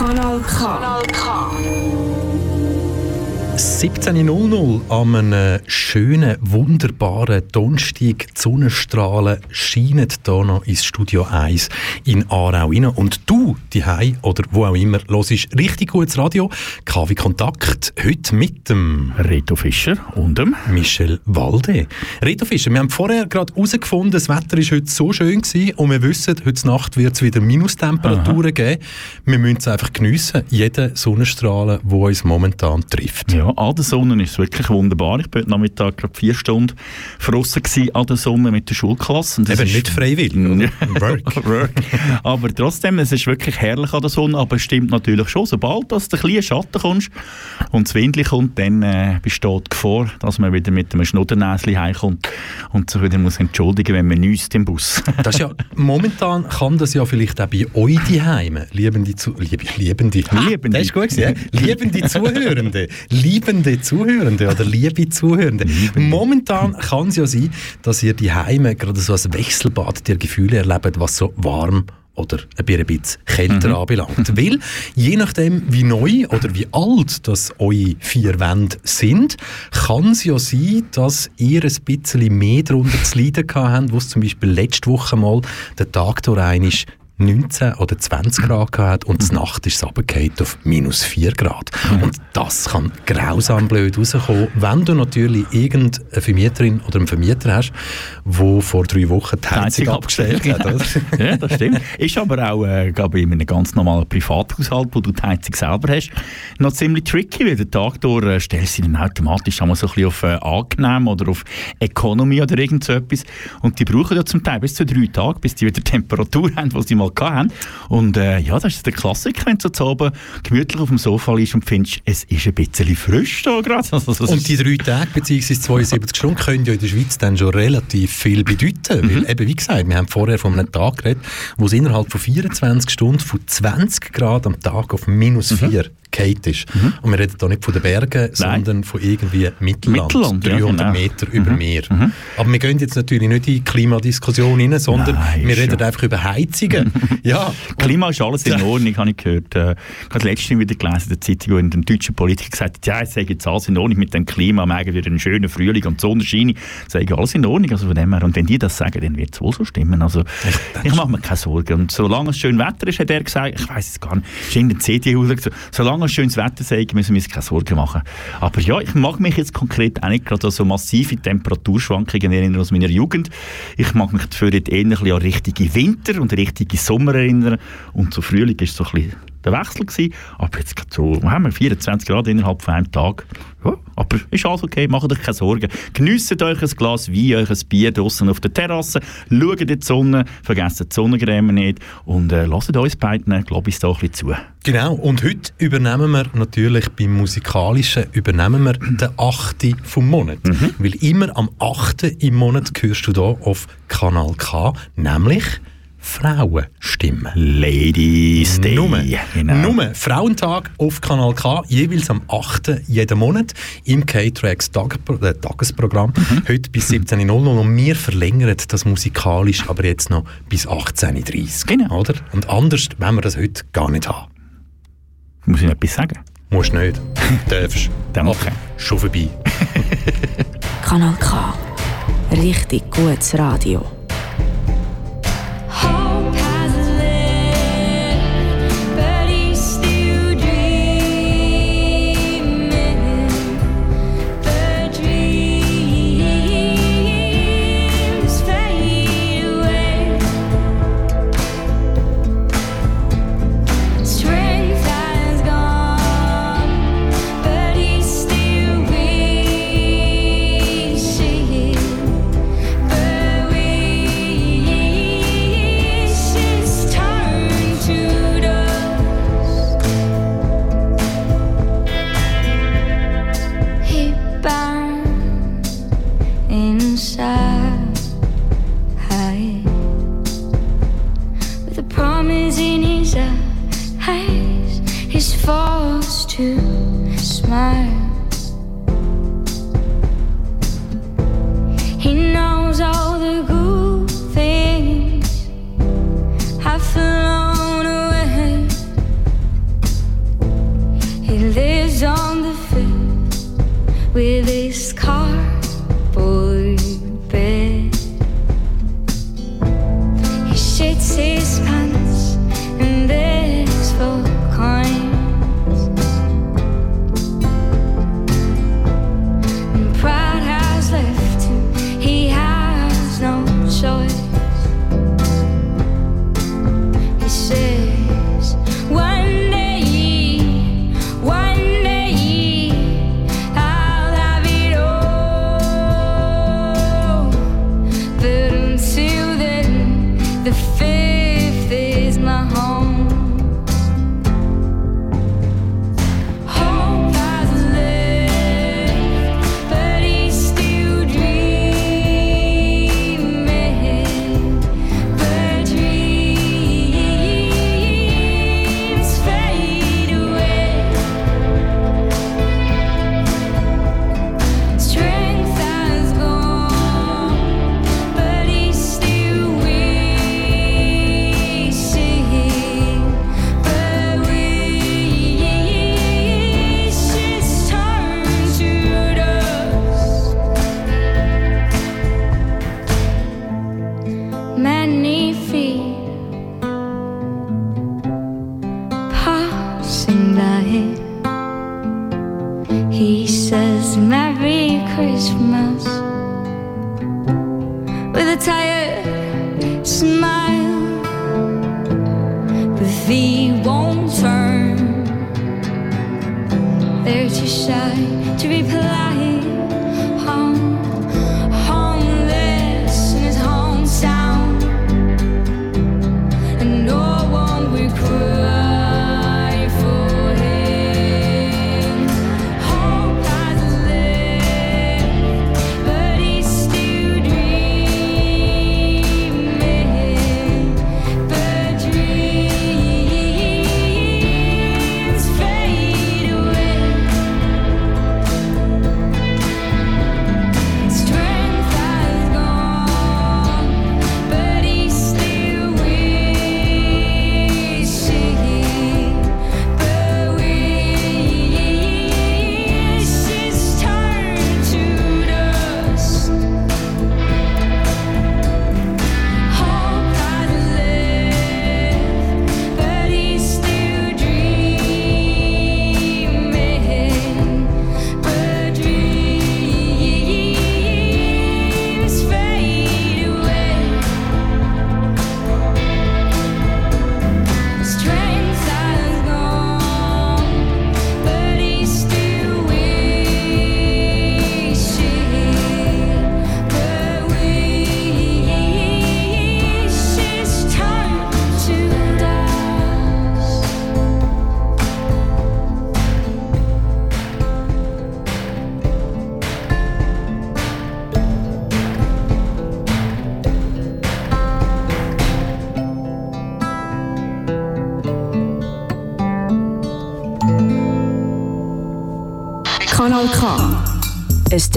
Kanal K. Kanal K. 17.00 am einem schönen, wunderbaren Donnerstag. Die Sonnenstrahlen scheinen hier noch ins Studio 1 in Aarau rein. Und du, die oder wo auch immer, hörst richtig gutes Radio. KW Kontakt, heute mit dem Reto Fischer und dem Michel Walde. Reto Fischer, wir haben vorher gerade herausgefunden, das Wetter war heute so schön gewesen und wir wissen, heute Nacht wird es wieder Minustemperaturen Aha. geben. Wir müssen es einfach geniessen, jeden Sonnenstrahlen, der uns momentan trifft. Ja, an der Sonne ist es wirklich wunderbar. Ich war heute Nachmittag gerade vier Stunden draussen an der Sonne mit der Schulklasse. Eben nicht freiwillig, Work. Work. Aber trotzdem, es ist wirklich herrlich an der Sonne, aber es stimmt natürlich schon, sobald du ein bisschen Schatten kommst und das Windli kommt, dann äh, besteht die Gefahr, dass man wieder mit einem Schnuddernäschen heimkommt und sich wieder muss entschuldigen wenn man nüsst im Bus. das ist ja, momentan kann das ja vielleicht auch bei euch daheim, liebende, zu, lieb, liebende, liebende. Das ist gut gewesen, liebende Zuhörende, liebende liebende Zuhörende oder liebe Zuhörende. Momentan kann es ja sein, dass ihr die Heime gerade so ein Wechselbad der Gefühle erlebt, was so warm oder ein bisschen kälter mhm. anbelangt. Weil, je nachdem, wie neu oder wie alt das eure vier Wände sind, kann es ja sein, dass ihr ein bisschen mehr darunter zu leiden habt, wo es zum Beispiel letzte Woche mal der Tag durch 19 oder 20 Grad gehabt und mhm. Nacht ist es runtergefallen auf minus 4 Grad. Mhm. Und das kann grausam blöd rauskommen, wenn du natürlich irgendeine Vermieterin oder einen Vermieter hast, der vor drei Wochen die Heizung, abgestellt hat. Oder? ja, das stimmt. Ist aber auch äh, glaube in einem ganz normalen Privathaushalt, wo du die Heizung selber hast, noch ziemlich tricky, weil der Tag durch äh, stellst du dann automatisch einmal so ein bisschen auf äh, angenehm oder auf Economy oder irgend so etwas. Und die brauchen ja zum Teil bis zu drei Tage, bis die wieder Temperatur haben, die sie mal mal hatten. Und äh, ja, das ist der Klassiker, wenn du zu oben gemütlich auf dem Sofa liegst und findest, es ist ein bisschen frisch da gerade. Also, und die drei Tage bzw. 72 Stunden können ja in der Schweiz dann schon relativ viel bedeuten. Mhm. Weil eben, wie gesagt, wir haben vorher von einem Tag geredet, wo es innerhalb von 24 Stunden von 20 Grad am Tag auf minus 4 mhm Kate ist. Mhm. Und wir reden hier nicht von den Bergen, Nein. sondern von irgendwie Mittelland, Mittelland 300 ja, genau. Meter über mhm. Meer. Mhm. Aber wir gehen jetzt natürlich nicht in die Klimadiskussion rein, sondern Nein, wir reden schon. einfach über Heizungen. ja. Klima ist alles in Ordnung, habe ich gehört. Äh, ich habe letztens wieder gelesen in der Zeitung, wo in den deutschen Politiker gesagt hat, ja, ich sage jetzt alles in Ordnung mit dem Klima, wir haben wieder einen schönen Frühling und die Sonne scheint. Ich sage, alles in Ordnung. Also von dem her. Und wenn die das sagen, dann wird es wohl so stimmen. Also ich, ich mache mir keine Sorgen. Und solange es schön Wetter ist, hat er gesagt, ich weiß es gar nicht, ist in der CDU, solange es schönes Wetter sei, müssen wir uns keine Sorgen machen. Aber ja, ich mag mich jetzt konkret auch nicht gerade an so massive Temperaturschwankungen erinnern aus meiner Jugend. Ich mag mich dafür eher an richtige Winter und richtige Sommer erinnern. Und so Frühling ist so ein bisschen der Wechsel gewesen. Aber jetzt so, haben wir 24 Grad innerhalb von einem Tag. Ja, aber ist alles okay, macht euch keine Sorgen. Genießt euch ein Glas Wein, euch ein Bier draußen auf der Terrasse, schaut in die Sonne, vergesst die Sonnencreme nicht und äh, lasst uns beiden, glaube ich, da ein bisschen zu. Genau, und heute übernehmen wir natürlich beim Musikalischen übernehmen wir den 8. vom Monat. Mhm. Weil immer am 8. im Monat hörst du hier auf Kanal K, nämlich Frauenstimmen. Ladies Day. Nummer, genau. Nummer Frauentag auf Kanal K, jeweils am 8. jeden Monat im K-Tracks Tag äh, Tagesprogramm. Mhm. Heute bis 17.00 und wir verlängern das musikalisch aber jetzt noch bis 18.30 Genau. Oder? Und anders wenn wir das heute gar nicht haben. Muss ich noch etwas sagen? Musst nicht. Darfst. Dann okay. Schon vorbei. Kanal K. Richtig gutes Radio.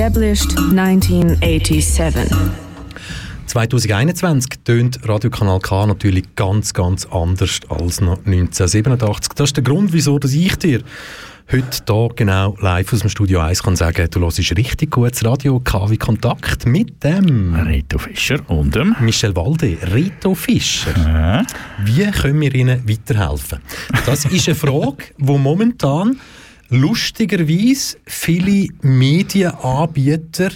Established 1987. 2021 tönt Radiokanal K natürlich ganz, ganz anders als noch 1987. Das ist der Grund, wieso dass ich dir heute hier genau live aus dem Studio 1 kann sagen, du hörst richtig gutes Radio KW Kontakt mit dem Reto Fischer und dem... Michel Walde, Rito Fischer. Äh, Wie können wir Ihnen weiterhelfen? Das ist eine Frage, die momentan lustigerweise viele Medienanbieter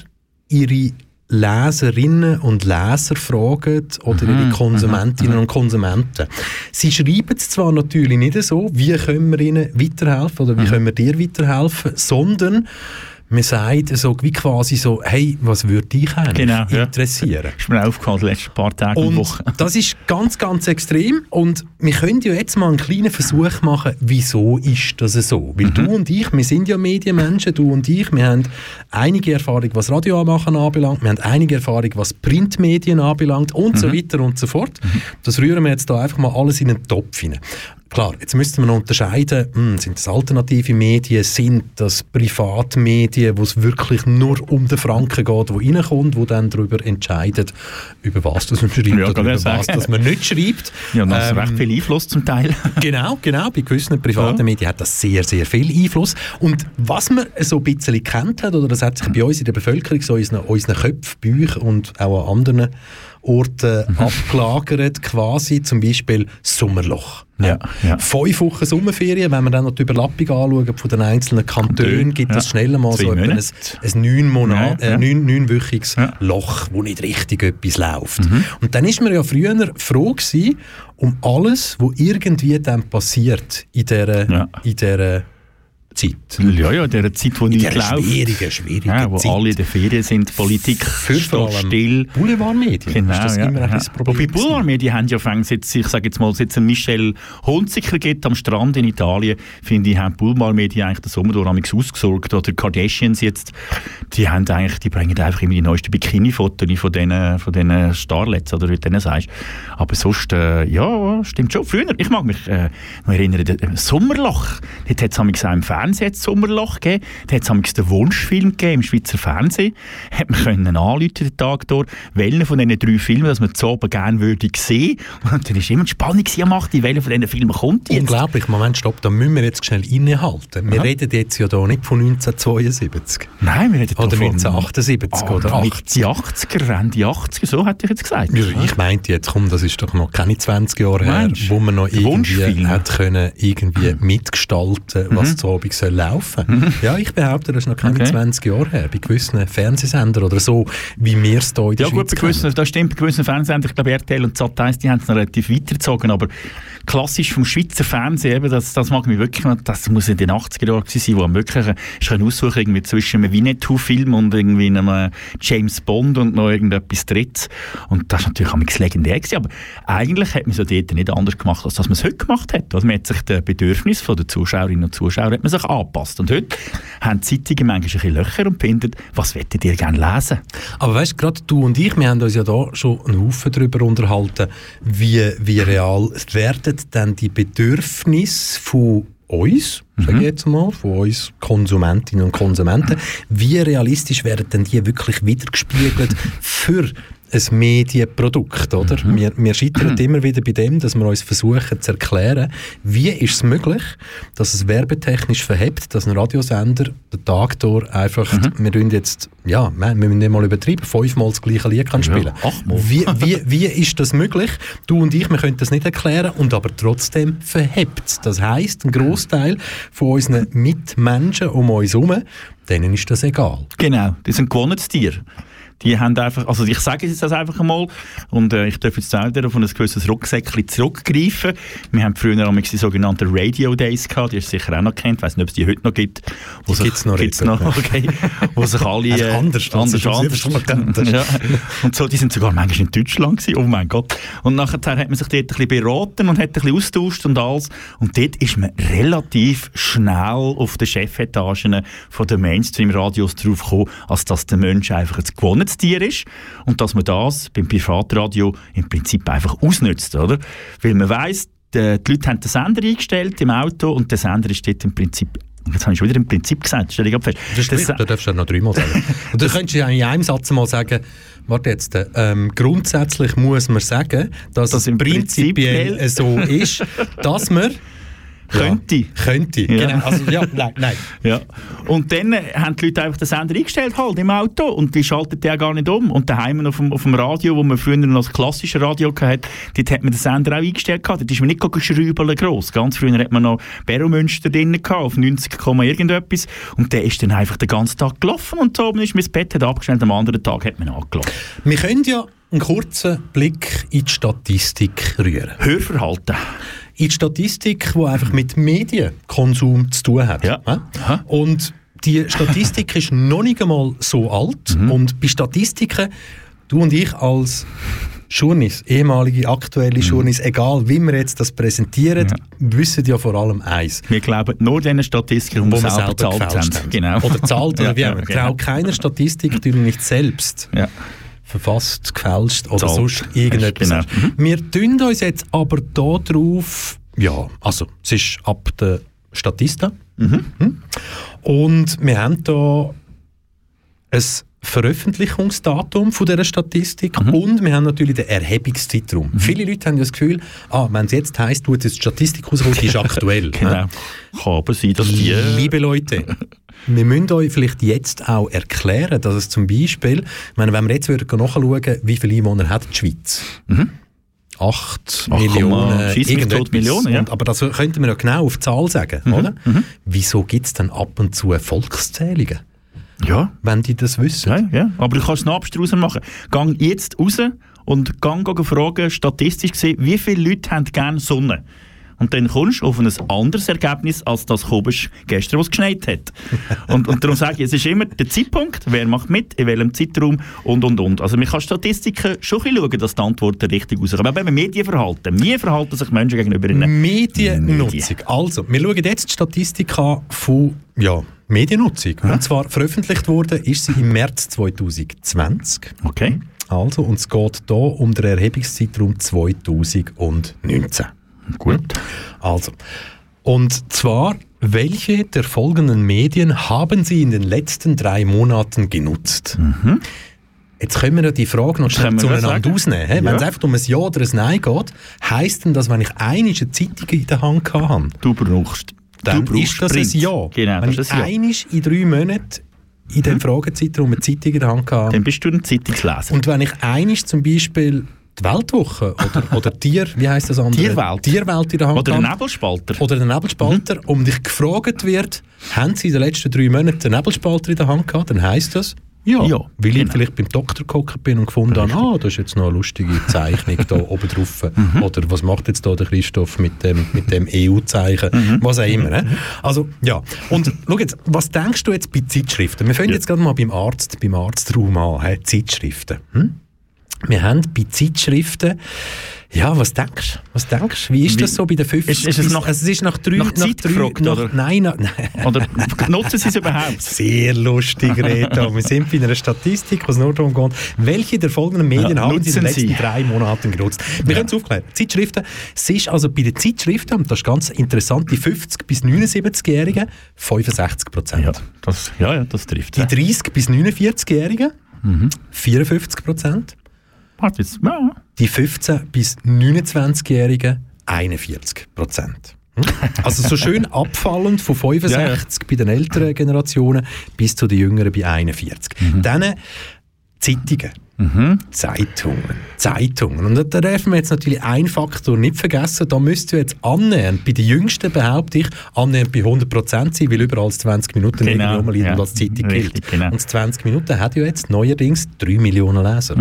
ihre Leserinnen und Leser fragen oder ihre Konsumentinnen und Konsumenten. Sie schreiben es zwar natürlich nicht so, wie können wir ihnen weiterhelfen oder wie können wir dir weiterhelfen, sondern man sagt so, wie quasi so, hey, was würde dich eigentlich Genau, ja. interessieren? ist mir aufgefallen, die letzten paar Tage und Und Wochen. das ist ganz, ganz extrem. Und wir können ja jetzt mal einen kleinen Versuch machen, wieso ist das so? Weil du und ich, wir sind ja Medienmenschen, du und ich, wir haben einige Erfahrung, was Radio machen anbelangt, wir haben einige Erfahrung, was Printmedien anbelangt und so weiter und so fort. Das rühren wir jetzt da einfach mal alles in einen Topf hinein. Klar, jetzt müsste man unterscheiden, hm, sind das alternative Medien, sind das Privatmedien, wo es wirklich nur um den Franken geht, wo reinkommt, wo dann darüber entscheidet, über was das man schreibt Ja, oder über ich was sagen. das man nicht schreibt. Ja, das Ähm, recht viel Einfluss zum Teil. Genau, genau. Bei gewissen privaten Ja. Medien hat das sehr, sehr viel Einfluss. Und was man so ein bisschen kennt hat, oder das hat sich bei uns in der Bevölkerung so in unseren, unseren Köpfen, Büchern und auch an anderen Orten Mhm. abgelagert, quasi zum Beispiel Sommerloch. Ja, ja. Fünf Wochen Sommerferien, wenn wir dann noch die Überlappung anschauen von den einzelnen Kantonen, Kantone, gibt ja. es schnell mal Zwei so ein, ein neun Monat, Ja, ja. äh, neun, neunwöchiges Ja. Loch, wo nicht richtig etwas läuft. Mhm. Und dann ist man ja früher froh gewesen, um alles, was irgendwie dann passiert in dieser, Ja. in dieser Zeit. Ja, ja, in dieser Zeit, wo dieser läuft. schwierigen, schwierigen Ja, wo Zeit. alle in der Ferien sind, Politik Für steht still. Boulevardmedien. Genau, ist das ja, immer ein ja. das Problem Wobei? Boulevardmedien haben ja fängt jetzt, ich sage jetzt mal, es einen Michel Hunziker gibt am Strand in Italien, finde ich, haben Boulevardmedien eigentlich den Sommer durch ausgesorgt. Oder Kardashians jetzt, die haben eigentlich, die bringen einfach immer die neuesten Bikini-Fotos von diesen, von diesen Starlets, oder wie du denen sagst. Aber sonst, äh, ja, stimmt schon. Früher, ich mag mich äh, noch erinnern, der, äh, Sommerloch, dort hat es auch im Fernsehen jetzt Sommerloch gegeben, da hat es den Wunschfilm gegeben im Schweizer Fernsehen, hat man können anrufen den Tag durch, welchen von diesen drei Filmen, dass man zu oben gerne würde sehen. Und dann war immer die Spannung am 8. welcher von diesen Filmen kommt jetzt. Unglaublich, Moment, stopp, da müssen wir jetzt schnell innehalten. Wir Aha. reden jetzt ja hier nicht von 1972 Nein, wir reden oder davon- 1978 Ah, oder 80. 80er, Ende 80er, so hätte ich jetzt gesagt. Ja, ich meinte jetzt, komm, das ist doch noch keine 20 Jahre her, Meinst du? wo man noch irgendwie hat können irgendwie mitgestalten, was zu Abend soll laufen. Ja, ich behaupte, das ist noch keine Okay. 20 Jahre her, bei gewissen Fernsehsendern oder so, wie wir es hier in der Ja gut, Schweiz bei gewissen, das stimmt, bei gewissen Fernsehsendern, ich glaube RTL und Sat1, die haben es noch relativ weitergezogen, aber klassisch vom Schweizer Fernsehen, eben, das, das mag mich wirklich das muss in den 80er Jahren gewesen sein, wo man wirklich ich kann aussuchen irgendwie zwischen einem Winnetou-Film und irgendwie einem äh, James Bond und noch irgendetwas drittes und das ist natürlich auch legendär gewesen, aber eigentlich hat man ja dort nicht anders gemacht, als dass man es heute gemacht hat. Also man hat sich den Bedürfnissen der Zuschauerinnen und Zuschauer hat man sich angepasst. Und heute haben die Zeitungen manchmal ein bisschen Löcher und finden, was wollt ihr gerne lesen? Aber weißt du, gerade du und ich, wir haben uns ja da schon einen Haufen darüber unterhalten, wie, wie real werden denn die Bedürfnisse von uns, sage ich jetzt mal, von uns Konsumentinnen und Konsumenten, wie realistisch werden denn die wirklich wiedergespiegelt für ein Medienprodukt, oder? Wir, wir scheitern immer wieder bei dem, dass wir uns versuchen zu erklären, wie ist es möglich, dass es werbetechnisch verhebt, dass ein Radiosender den Tag durch einfach, wir tun jetzt, ja, wir müssen nicht mal übertreiben, fünfmal das gleiche Lied kann spielen. achtmal. Wie, wie, wie ist das möglich? Du und ich, wir können das nicht erklären und aber trotzdem verhebt es. Das heisst, ein Großteil von unseren Mitmenschen um uns herum, denen ist das egal. Genau, die sind gewohnes Tier. Die haben einfach, also ich sage jetzt das einfach einmal und äh, ich darf jetzt auch wieder auf ein gewisses Rucksäckchen zurückgreifen. Wir haben früher einmal die sogenannten Radio Days gehabt, die ihr sicher auch noch kennt, ich weiß nicht, ob es die heute noch gibt. Wo Die sich- gibt's noch, gibt's noch, okay. Wo sich alle... Also äh, anders, anders, ist anders. selbstverständlich. ja. Und so, die sind sogar manchmal in Deutschland gewesen, oh mein Gott. Und nachher hat man sich dort ein bisschen beraten und hat ein bisschen austauscht und alles. Und dort ist man relativ schnell auf den Chefetagen von den Mainstream-Radios drauf gekommen, als dass der Mensch einfach ein gewohntes Tier ist und dass man das beim Privatradio im Prinzip einfach ausnützt, oder? Weil man weiss, die, die Leute haben den Sender eingestellt im Auto und der Sender ist dort im Prinzip Jetzt habe ich schon wieder im Prinzip gesagt, stell dich ab fest. Das ist Der richtig, Sa- da darfst du ja noch dreimal sagen. Und dann könntest du ja in einem Satz mal sagen, warte jetzt, ähm, grundsätzlich muss man sagen, dass Das es im prinzipiell Prinzip- so ist, dass man. Ja, könnte, Ja. genau. Also, ja, nein, nein. Ja. Und dann äh, haben die Leute einfach den Sender eingestellt halt im Auto und die schalten den gar nicht um. Und daheim auf dem, auf dem Radio, wo man früher noch das klassische Radio hatte, dort hat man den Sender auch eingestellt gehabt. Dort ist man nicht geschrübeln gross. Ganz früher hat man noch Beromünster drin gehabt, auf 90, Komma irgendetwas. Und der ist dann einfach den ganzen Tag gelaufen und so oben ist das Bett hat abgestellt, am anderen Tag hat man angelassen. Wir können ja einen kurzen Blick in die Statistik rühren. Hörverhalten. In die Statistik, die einfach mit Medienkonsum zu tun hat. Ja. Aha. Und die Statistik ist noch nicht einmal so alt. Mhm. Und bei Statistiken, du und ich als Journis, ehemalige, aktuelle Journis, egal wie wir jetzt das präsentieren, Mhm. Ja. wissen ja vor allem eins. Wir glauben nur diesen Statistiken, die wir selber gefälscht haben. Genau. Oder zahlt, oder Ja, wie auch ja, immer. genau. Keiner Statistik, die du nicht selbst Ja. Verfasst, gefälscht oder Zahlt. sonst irgendetwas. Genau. hast. Wir tun uns jetzt aber da drauf, ja, also es ist ab der Statista. Mhm. Und wir haben da ein Veröffentlichungsdatum von dieser Statistik Mhm. und wir haben natürlich den Erhebungszeitraum. Viele Leute haben ja das Gefühl, ah, wenn es jetzt heisst, tut jetzt die Statistik rauskommt, die ist aktuell. Genau. ne? Kann aber sein, dass die... Liebe Leute, wir müssen euch vielleicht jetzt auch erklären, dass es zum Beispiel, ich meine, wenn wir jetzt würden nachschauen, wie viele Einwohner hat die Schweiz? Mhm. 8 8,5 Millionen, irgendetwas. Millionen, ja. Und, aber das könnten wir ja genau auf die Zahl sagen, Mhm. oder? Wieso gibt es dann ab und zu Volkszählungen, Ja, wenn die das wissen? ja, ja. Aber du kannst es noch abstrus machen. Gang jetzt raus und gang fragen, statistisch gesehen, wie viele Leute haben gerne Sonne? Und dann kommst du auf ein anderes Ergebnis, als das kommst gestern, was geschneit hat. und, und darum sage ich, es ist immer der Zeitpunkt, wer macht mit, in welchem Zeitraum und, und, und. Also man kann Statistiken schon ein schauen, dass die Antworten richtig rauskommen. Aber eben Medienverhalten. Wie verhalten sich Menschen gegenüber ihnen? Mediennutzung. Also, wir schauen jetzt die Statistik an von ja, Mediennutzung. Und zwar veröffentlicht wurde, ist sie im März 2020. Okay. Also, und es geht hier um den Erhebungszeitraum 2019. Gut. Also, und zwar, welche der folgenden Medien haben Sie in den letzten drei Monaten genutzt? Jetzt können wir ja die Frage noch schnell Mhm. Zueinander ausnehmen. hä? Wenn Ja. es einfach um ein Ja oder ein Nein geht, heisst denn das, wenn ich eine Zeitung in der Hand habe, Du brauchst. dann du brauchst ist das Print. ein Ja. Genau, wenn ich Ja. einmal in drei Monaten in dem Fragezeitraum eine Zeitung in der Hand habe, Dann bist du ein Zeitungsleser. und wenn ich einmal zum Beispiel die Weltwoche oder, oder Tier, wie heißt das andere? Tierwelt. Tierwelt in der Hand Oder gehabt. Nebelspalter. Oder den Nebelspalter und dich gefragt wird, haben Sie in den letzten drei Monaten den Nebelspalter in der Hand gehabt, dann heisst das, ja, Ja, weil ich genau. vielleicht beim Doktor geguckt bin und gefunden habe, ah, da ist jetzt noch eine lustige Zeichnung da oben drauf. Mhm. Oder was macht jetzt da der Christoph mit dem, mit dem EU-Zeichen? Mhm. Was auch immer. Ne? Also, ja. Und schau jetzt, was denkst du jetzt bei Zeitschriften? Wir fangen Ja. jetzt gerade mal beim Arzt, beim Arztraum an, he? Zeitschriften. Hm? Wir haben bei Zeitschriften, ja, was denkst du? Was denkst? Wie ist das so bei den 50? Ist- ist es nach- also es ist nach drei, nach Zeit drei, gefragt, nach, oder? Nein, nach, nein. Oder nutzen Sie es überhaupt? Sehr lustig, Reto. Wir sind bei einer Statistik, was nur darum geht, welche der folgenden Medien Ja, haben Sie in den letzten Sie. drei Monaten genutzt. Wir können es aufklären. Zeitschriften, es ist also bei den Zeitschriften, und das ist ganz interessant, die 50- bis 79-Jährigen 65 Prozent. Ja, das, ja, ja, das trifft. Die 30- bis 49-Jährigen Mhm. 54 Prozent. Jetzt. Ja. Die 15- bis 29-Jährigen 41 Prozent. Hm? Also so schön abfallend von 65 bei den älteren Generationen bis zu den jüngeren bei 41. Dann Zeitungen. Zeitungen. Zeitungen. Und da- dürfen wir jetzt natürlich einen Faktor nicht vergessen. Da müsst ihr jetzt annähernd, bei den Jüngsten behaupte ich, annähernd bei 100% sein, weil überall das 20 Minuten Genau, irgendwie ja. als Zeitung Richtig, gilt. genau. Und das 20 Minuten hat ja jetzt neuerdings 3 Millionen Leser.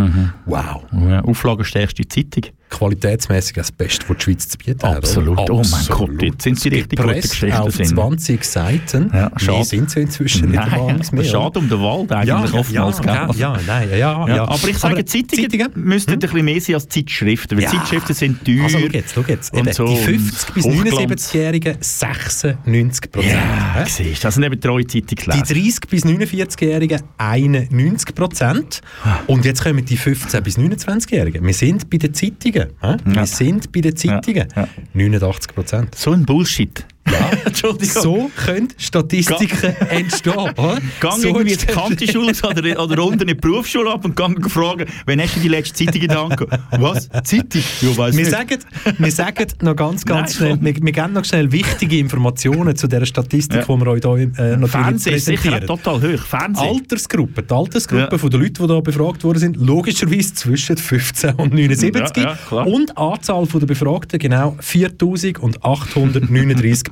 Wow. Ja, Auflagenstärkste Zeitung. Qualitätsmäßig das Beste, was die Schweiz zu bieten hat. Absolut. oder? Oh mein Gott, jetzt sind sie richtig gute Geschichten auf sind. 20 Seiten. Ja, schade. Mehr sind sie inzwischen nicht wahnsinnig mehr. schade um den Wald eigentlich ja, ja, oftmals. ja, ja, nein, ja, ja, Ja, ja. aber ich sage, Zeitungen, müssten ein bisschen mehr sein als Zeitschriften, weil Ja. Zeitschriften sind teuer. Also schau jetzt, schau jetzt. Eben, so die und 50- bis Hochglanz. 79-Jährigen 96 Prozent. Ja, siehst das sind eben treue Zeitungslesen. Die 30- bis 49-Jährigen 91 Prozent. Und jetzt kommen die 15- bis 29-Jährigen. Wir sind bei den Zeitungen. Hä? Wir Ja. sind bei den Zeitungen. ja. 89 Prozent. So ein Bullshit. Ja, Entschuldigung. So können Statistiken entstehen. Gang so irgendwie in die Kantischule oder, oder unten in die Berufsschule ab und gang fragen, wann hast du die letzte Zeitung gehabt? Was? Zeitung? Ja, weiss Wir nicht. sagen, wir sagen noch ganz, ganz Nein, schnell, wir, wir geben noch schnell wichtige Informationen zu dieser Statistik, Ja. die wir euch hier äh, natürlich Fernsehen ist sicher präsentieren. auch total hoch. Fernsehen. Altersgruppe, die Altersgruppe Ja. von den Leuten, die hier befragt worden sind, logischerweise zwischen 15 und 79. Ja, und Anzahl der Befragten genau 4839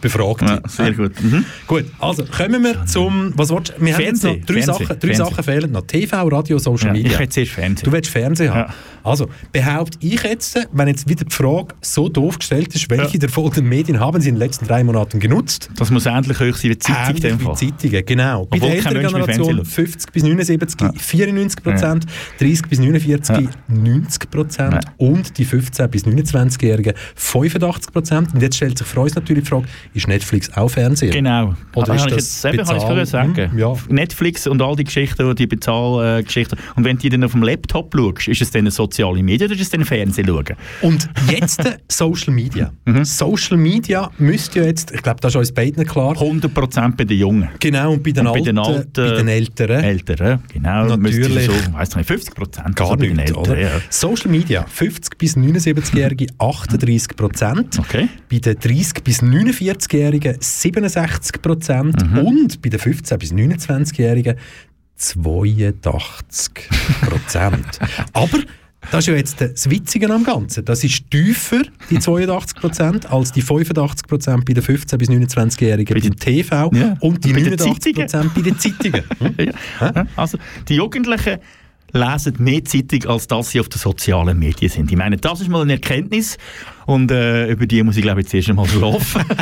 Befragte. Ja, sehr gut. Mhm. Gut, also kommen wir zum, was willst du? Wir haben jetzt noch drei, Fernsehen, Sachen, drei Fernsehen. Sachen fehlen noch. TV, Radio, Social Ja, Media. ich hätte zuerst Fernsehen. Du willst Fernsehen haben. Ja. Also, behaupte ich jetzt, wenn jetzt wieder die Frage so doof gestellt ist, welche Ja. der folgenden Medien haben Sie in den letzten drei Monaten genutzt? Das muss endlich hoch sein wie Zeitung Ähnlich dem wie Fall. Zeitungen, genau. Bei Obwohl der kein älteren Generation Fernsehen 50 bis 79, 94 Prozent, 30 bis 49, 90 Prozent Ja. und die 15 bis 29-Jährigen 85 Prozent. Und jetzt stellt sich für uns natürlich die Frage, ist Netflix auch Fernsehen? Genau. Oder Aber ist kann ich das jetzt, eben, kann ich früher sagen. Hm, ja. Netflix und all die Geschichten, die Bezahlgeschichten. Und wenn du die dann auf dem Laptop schaust, ist es dann soziale Media oder ist es dann Fernsehen schauen? Und jetzt Social Media. Mhm. Social Media müsste ja jetzt, ich glaube, das ist uns beiden klar, 100% bei den Jungen. genau, und bei den, Und bei Alten, den Alten- bei den Älteren, Älteren, genau. Natürlich. So, weiss nicht, 50% gar also bei den nicht, Älteren, oder? Ja. Social Media, 50 bis 79-Jährige 38 Prozent. Okay. Bei den 30 bis 49-Jährigen 67 Prozent Mhm. und bei den 15 bis 29-Jährigen 82 Prozent. Aber das ist ja jetzt das Witzige am Ganzen. Das ist tiefer, die 82 Prozent, als die 85 Prozent bei den 15 bis 29-Jährigen beim TV Ja. und die Und bei den 89 Prozent bei den Zeitungen. Hm? Ja. Ja, Also, die Jugendlichen lesen mehr Zeitung, als dass sie auf den sozialen Medien sind. Ich meine, das ist mal eine Erkenntnis und äh, über die muss ich glaube ich zuerst einmal schlafen.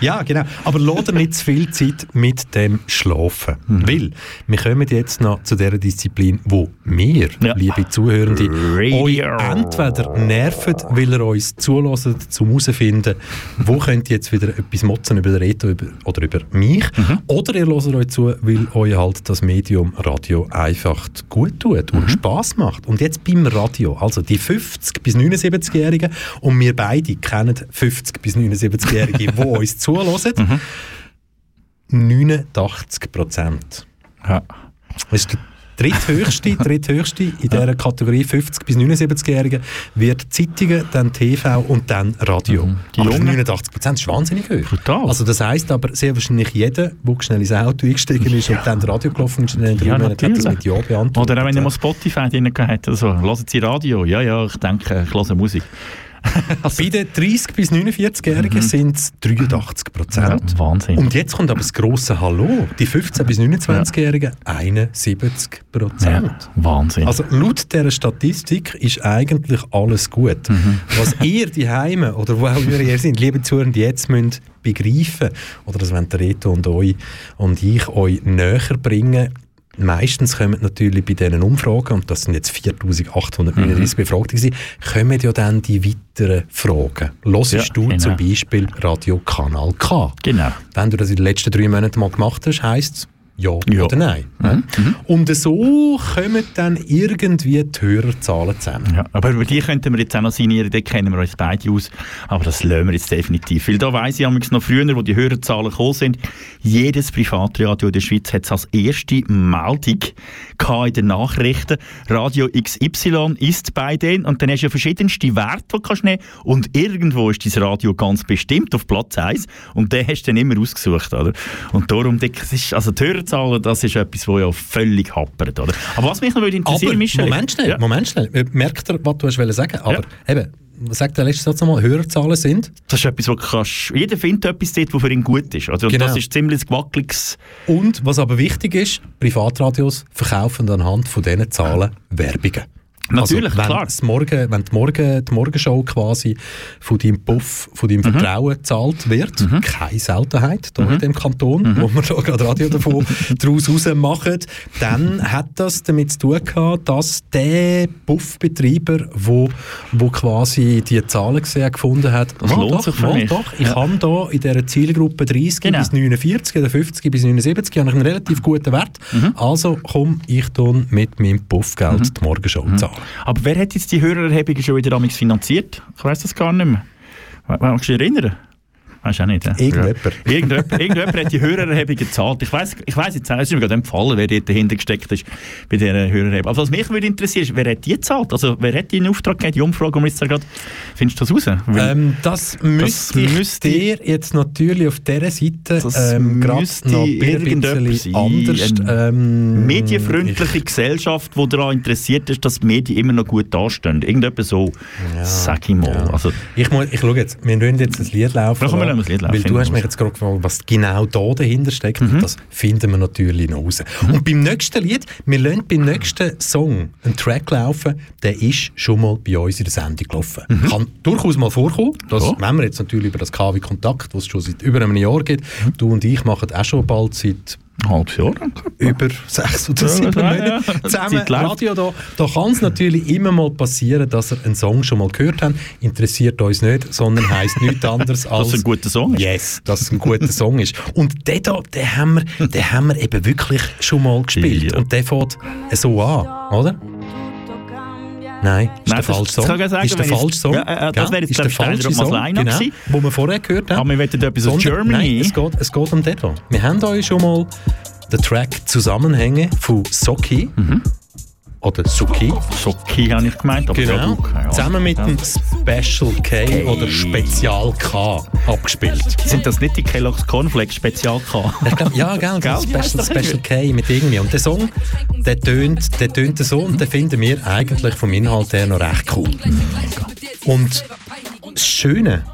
Ja, genau. Aber lasst nicht zu viel Zeit mit dem Schlafen. Mhm. Weil wir kommen jetzt noch zu der Disziplin, wo wir, Ja. liebe Zuhörende, Radio. euch entweder nerven, weil ihr uns zulässt, zum herausfinden, wo könnt ihr jetzt wieder etwas motzen über den Reto über, oder über mich, Mhm. oder ihr hört euch zu, weil euch halt das Medium Radio einfach gut tut Mhm. und Spaß macht. Und jetzt beim Radio, also die 50- bis 79-Jährigen und wir beide kennen 50- bis 79-Jährige, die uns zuhören, Mhm. 89 Prozent. ja. Das ist der dritthöchste, dritthöchste in dieser Kategorie 50 bis 79-Jährige wird Zeitungen, dann TV und dann Radio. Die aber Jungen? 89 Prozent ist wahnsinnig hoch. Brutal. Also das heisst aber sehr wahrscheinlich jeder, der schnell ins Auto eingestiegen ist und dann Radio gelaufen ist, in den Ja, Monaten, hat das mit Ja beantwortet. Oder auch wenn ihr mal Spotify drin gehabt oder so. Hören Sie Radio? Ja, ja, ich denke, ich höre Musik. Bei den 30- bis 49-Jährigen sind es 83 Prozent. Wahnsinn. Und jetzt kommt aber das grosse Hallo. Die 15- bis 29-Jährigen 71 Prozent. ja, Wahnsinn. Also laut dieser Statistik ist eigentlich alles gut. Mhm. Was ihr die Heime oder wo auch immer ihr sind, liebe Zuhörer, jetzt müsst begreifen oder das wollen der Reto und, euch, und ich euch näher bringen. Meistens kommen natürlich bei diesen Umfragen, und das sind jetzt 4839 Mhm. Befragte gewesen, kommen ja dann die weiteren Fragen. Hörst Ja, du genau. zum Beispiel Radio Kanal K? genau. Wenn du das in den letzten drei Monaten mal gemacht hast, heisst es ja, Ja. oder nein. Mhm. Und so kommen dann irgendwie die Hörerzahlen zusammen. Ja, aber über die könnten wir jetzt auch noch signieren, da kennen wir uns beide aus. Aber das lassen wir jetzt definitiv. Weil da weiss ich noch früher, wo die Hörerzahlen gekommen sind, jedes Privatradio in der Schweiz hat es als erste Meldung in den Nachrichten. Radio XY ist bei denen und dann hast du ja verschiedenste Werte, die du kannst nehmen und irgendwo ist dein Radio ganz bestimmt auf Platz 1 und den hast du dann immer ausgesucht, oder? Und darum, das ist, also die Hörerzahlen, das ist etwas, wo ja völlig happert, oder? Aber was mich noch würde interessieren, Aber, Michel- Moment schnell, Ja. Moment schnell. Merkt ihr, was du hast sagen? Aber eben, sag der letzte Satz nochmal, Hörerzahlen sind. Das ist etwas, wo kannst, jeder findet etwas dort, was für ihn gut ist. Genau. und das ist ziemlich ein wackeliges, Und was aber wichtig ist, Privatradios verkaufen anhand von diesen Zahlen Werbungen. Natürlich, also, wenn klar. Morgen, wenn die, Morgen, die Morgenshow quasi von deinem Puff, von Mhm. deinem Vertrauen gezahlt wird, keine Seltenheit hier in dem Kanton, Mhm. wo wir da gerade Radio davon daraus raus machen, dann hat das damit zu tun gehabt, dass der Puffbetreiber, wo, wo quasi die Zahlen gesehen gefunden hat, Das lohnt doch, sich für mal doch, ich Ja. habe da in dieser Zielgruppe 30 Genau. bis 49 oder 50 bis 79 habe ich einen relativ guten Wert. Mhm. Also komme ich dann mit meinem Puffgeld die Morgenshow Mhm. zahlen. Aber wer hat jetzt die Hörererhebungen schon wieder amigs finanziert? Ich weiss das gar nicht mehr. Magst du dich erinnern? Weißt du auch nicht, ja? Irgendjemand. Ja. Irgendjemand, irgendjemand hat die Hörererhebungen gezahlt. Ich weiss, ich weiss jetzt auch, es ist mir gerade empfallen, wer dort dahinter gesteckt ist bei dieser Hörererhebung. Aber was mich würde interessieren, ist, wer hat die gezahlt? Also, wer hat die in Auftrag gegeben, die Umfrage, wir jetzt gerade... Findest du das raus? Ähm, das müsste ich müsste- dir jetzt natürlich auf dieser Seite Das ähm, gerade noch ein bisschen anders. Ähm, medienfreundliche Gesellschaft, die daran interessiert ist, dass die Medien immer noch gut dastehen. Irgendetwas so, sag ich mal. Ja. Also, Ich, muss, ich schaue jetzt, wir wollen jetzt ein Lied laufen. Wir das Lied laufen, Weil du hast mich jetzt gerade gefragt, was genau da dahinter steckt. Mhm. Das finden wir natürlich noch raus. Und beim nächsten Lied, wir lassen beim nächsten Song einen Track laufen, der ist schon mal bei uns in der Sendung gelaufen. Kann durchaus mal vorkommen. Das, Mhm. Ja. Wenn wir jetzt natürlich über das KW Kontakt, was es schon seit über einem Jahr gibt, Mhm. du und ich machen auch schon bald seit ein halbes Jahr. über sechs oder sieben ja, Monate ja. zusammen. Radio da. Da kann es natürlich immer mal passieren, dass ihr einen Song schon mal gehört habt. Interessiert uns nicht, sondern heisst nichts anderes als... Dass es ein guter Song ist. Yes, dass es ein guter Song ist. Und den da, den haben wir, den haben wir eben wirklich schon mal gespielt. Ja. Und der fängt so an, oder? Nein, ist Nein, der das- falsche das Song. kann ich sagen, ist der falsche Song. Ja, äh, das gell? wäre jetzt, der falsche Song, genau, gewesen. wo wir vorher gehört haben. Aber wir wollen etwas aus Germany. Nein, es geht, es geht um den hier. Wir haben euch schon mal den Track Zusammenhänge von Soki oder Suki. Schocki habe ich gemeint. Aber Genau. du, ja. Zusammen mit dem Special K oder Spezial K abgespielt. Sind das nicht die Kellogg's Cornflakes Spezial K? Glaub, ja, gell, Gell? Special, Special K mit irgendwie. Und der Song, der tönt, der tönt so und den finden wir eigentlich vom Inhalt her noch recht cool. Und das Schöne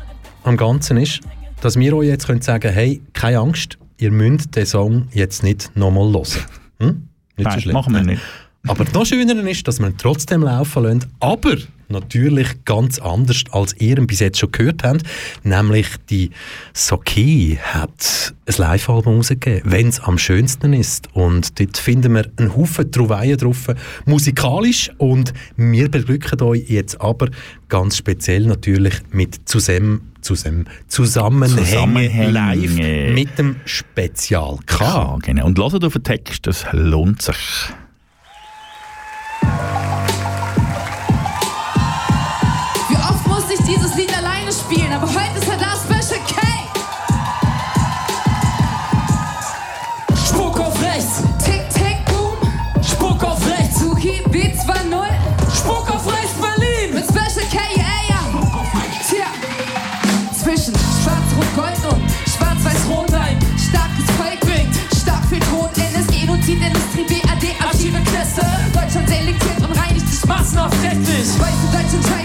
am Ganzen ist, dass wir euch jetzt können sagen hey, keine Angst, ihr müsst den Song jetzt nicht nochmal hören. Hm? Nicht Nein, machen wir nicht. Aber noch schöner ist, dass ihn trotzdem laufen lassen, aber natürlich ganz anders, als ihr bis jetzt schon gehört habt. Nämlich die Soki hat ein Live-Album rausgegeben, wenn es am schönsten ist. Und dort finden wir einen Haufen Trouvaillen drauf, musikalisch. Und wir beglücken euch jetzt aber ganz speziell natürlich mit zusammen, zusammen, Zusammenhänge Zusammenhänge. live mit dem Spezial K. Ja, genau. Und lasst auf den Text, das lohnt sich. It's not Vad är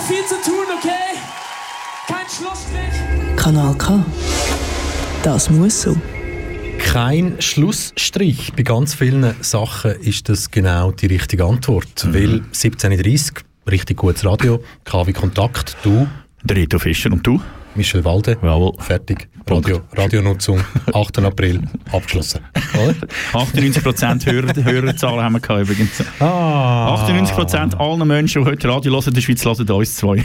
viel zu tun, okay? Kein Schlussstrich. Kanal K. Das muss so. Kein Schlussstrich. Bei ganz vielen Sachen ist das genau die richtige Antwort. Mhm. Weil 17.30 Uhr, richtig gutes Radio, KW Kontakt, du. Der Reto Fischer und du? Michel Walde. Jawohl. Fertig. Radio, Radionutzung, 8. April, abgeschlossen. 98% Hörer, Hörerzahlen haben wir übrigens. Ah. 98% aller Menschen, die heute Radio hören in der Schweiz, hören uns zwei.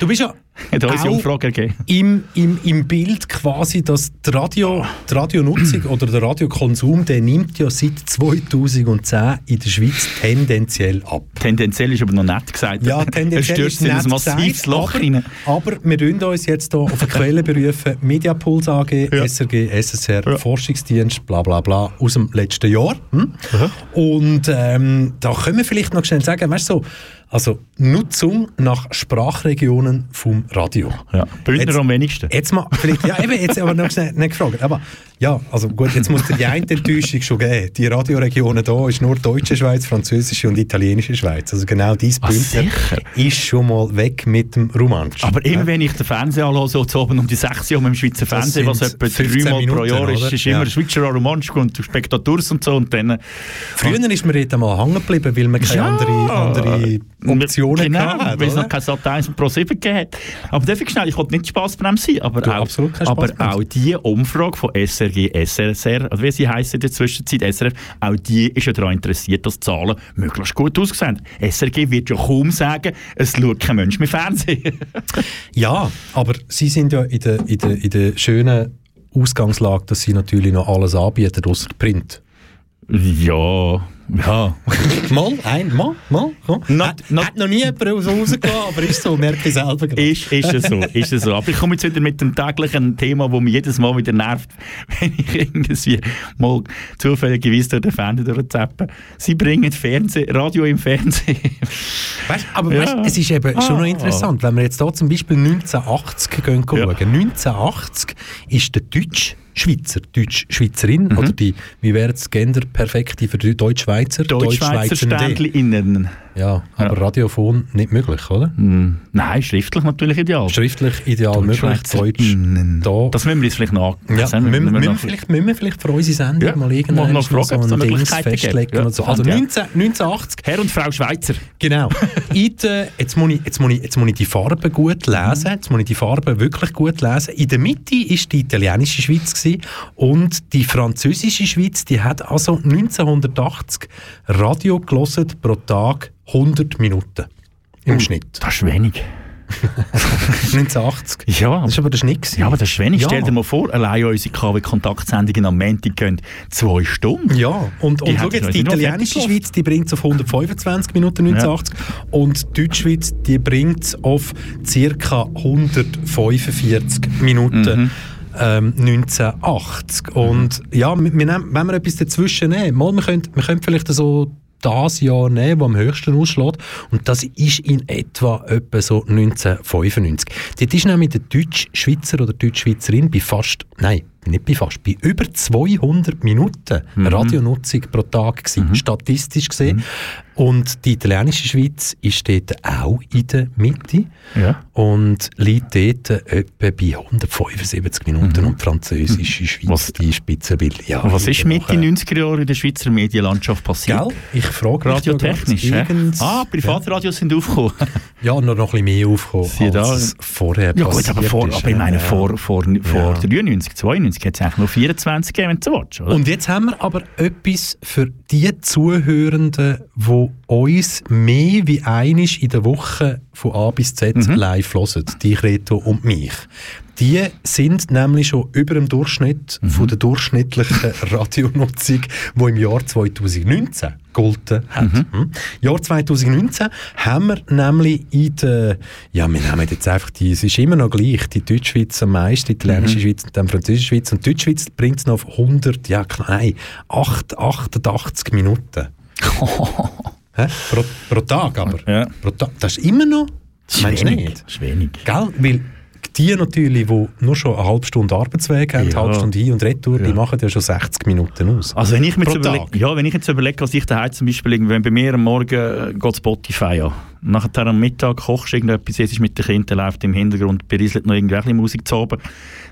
du bist ja hat uns Umfrage gegeben. Im, im, Im Bild quasi, dass die, Radio, die Radionutzung oder der Radiokonsum, der nimmt ja seit 2010 in der Schweiz tendenziell ab. Tendenziell ist aber noch nett gesagt. Ja, tendenziell Es ist in ein massives Loch aber, rein. Aber wir uns jetzt hier auf eine Quelle berufen. Mediapuls AG, Ja. SRG, SSR, Ja. Forschungsdienst, bla bla bla, aus dem letzten Jahr. Hm? Und ähm, da können wir vielleicht noch schnell sagen, weißt du, so, also Nutzung nach Sprachregionen vom Radio. Ja, Bündner Jetzt- am wenigsten. Jetzt mal, vielleicht, ja eben, jetzt aber noch schnell nicht gefragt, aber ja, also gut, jetzt muss dir die eine Enttäuschung schon geben. Die Radioregionen da ist nur deutsche Schweiz, französische und italienische Schweiz. Also genau dieses Ah, Bündner sicher? ist schon mal weg mit dem Romansch. Aber immer wenn ich den Fernseher anhöre, so zu oben um die 6 Uhr im Schweizer Fernsehen, was etwa 15 dreimal pro Jahr ist, oder? ist Ja. immer Schweizer Romansch und Spektaturs und so und dann... Früher ist man dort mal hängen geblieben, weil man keine Ja. andere, andere Optionen genau, hatte. weil es noch kein Sat 1 und Pro 7 gegeben hat. Aber darf ich schnell, ich wollte nicht Spassbremse sein, aber, Du, auch, aber auch die Umfrage von SRG, SRSR, also wie sie heissen in der Zwischenzeit, SRF, auch die ist ja daran interessiert, dass die Zahlen möglichst gut aussehen. SRG wird ja kaum sagen, es schaut kein Mensch mehr Fernsehen. Ja, aber sie sind ja in der, in der, in der schönen Ausgangslage, dass sie natürlich noch alles anbieten, außer Print. ja, ja. Mal, ein, mal, mal. Komm. Not- not- hat noch nie jemand rausgelassen, aber ist so, merke ich selber gerade. Ist, ist es so, ist es so. Aber ich komme jetzt wieder mit dem täglichen Thema, das mich jedes Mal wieder nervt, wenn ich irgendwie mal zufälligerweise durch den Fernseher durchzappe. Sie bringen Fernseh, Radio im Fernsehen. Weißt, aber Ja. weißt, es ist eben schon noch Ah. interessant, wenn wir jetzt hier zum Beispiel 1980 gehen, Ja. schauen. 1980 ist der Deutsch Schweizer, Deutsch-Schweizerin, Mhm. oder die, wie wäre es genderperfekte für Deutsch-Schweizer? Deutsch-Schweizer Deutsch-Schweizernde. Ja, aber Ja. Radiophon nicht möglich, oder? Hm, Nein, schriftlich natürlich ideal. Schriftlich ideal möglich, Deutsch da. Das müssen wir jetzt vielleicht nach. Ja, müssen, müssen wir müssen, wir noch- vielleicht, müssen wir vielleicht für unsere Sendung Ja, mal irgendwann so ob es da ein Dings gibt. festlegen Ja, und so. Also ja. 19, 1980 Herr und Frau Schweizer. Genau. In der, jetzt, muss ich, jetzt, muss ich, jetzt muss ich die Farben gut lesen. Jetzt muss ich die Farben wirklich gut lesen. In der Mitte war die italienische Schweiz gewesen, und die französische Schweiz, die hat also 1980 Radio gelesen pro Tag 100 Minuten im Schnitt. Das ist wenig. 1980. Ja, Das ist aber der Schnitt. gewesen. Ja, aber das ist wenig. Ja. Stell dir mal vor, allein unsere KW-Kontaktsendungen am Montag gehen zwei Stunden. Ja, und, Die und schau jetzt, die italienische Schweiz, die bringt es auf 125 Minuten 1980 und die Deutschschweiz, die bringt es auf ca. 145 Minuten. Mhm. Ähm, 1980. Und ja, wir, wir nehmen, wenn wir etwas dazwischen nehmen, mal, wir, können, wir können vielleicht so das Jahr nehmen, das am höchsten ausschlägt. Und das ist in etwa, etwa so 1995. Dort ist nämlich der Deutsch-Schweizer oder Deutsch-Schweizerin bei fast, nein, nicht bei fast, bei über 200 Minuten Mhm. Radionutzung pro Tag gewesen, statistisch gesehen. Und die italienische Schweiz ist dort auch in der Mitte Ja. und liegt dort etwa bei 175 Minuten und die französische Schweiz, Mhm. Was- die Spitzenbild. Ja, was ist Mitte nachher- 90er Jahre in der Schweizer Medienlandschaft passiert? Gell? Ich frage irgend- Ah, Privatradios sind aufgekommen. Ja, noch, noch ein bisschen mehr aufgekommen, Siehe als da. es vorher Ja gut, aber, vor, ist. aber ich meine, Ja. vor, vor, vor 93, 92 hat es eigentlich nur 24 gegeben, wenn du so willst? Und jetzt haben wir aber etwas für die Zuhörenden, die uns mehr wie einisch in der Woche von A bis Z Mhm. live hören, die Reto und mich. Die sind nämlich schon über dem Durchschnitt Mhm. von der durchschnittlichen Radionutzung, die im Jahr 2019 gegolten hat. Mhm. Hm? Jahr 2019 haben wir nämlich in der, ja, wir nehmen jetzt einfach die, es ist immer noch gleich, die Deutschschweiz am meisten, die italienische Mhm. Schweiz und dann französische Schweiz. Und die Deutschschweiz bringt es noch auf 100, ja, nein, 8, 88 Minuten. Hä? Pro, pro Tag aber. Ja. Pro Tag. Das ist immer noch, meinst du wenig. nicht? Das ist wenig. Gell? Weil die natürlich, die nur schon eine halbe Stunde Arbeitsweg haben, Ja. eine halbe Stunde hin und retour, die Ja. machen ja schon 60 Minuten aus. Also wenn ich mir jetzt überlege, ja, wenn ich jetzt überlege, was ich daheim zum Beispiel, wenn bei mir am Morgen äh, geht Spotify an, Nachher am Mittag kochst du irgendetwas, es ist mit den Kindern, läuft im Hintergrund, berieselt noch irgendwelche Musik zu oben,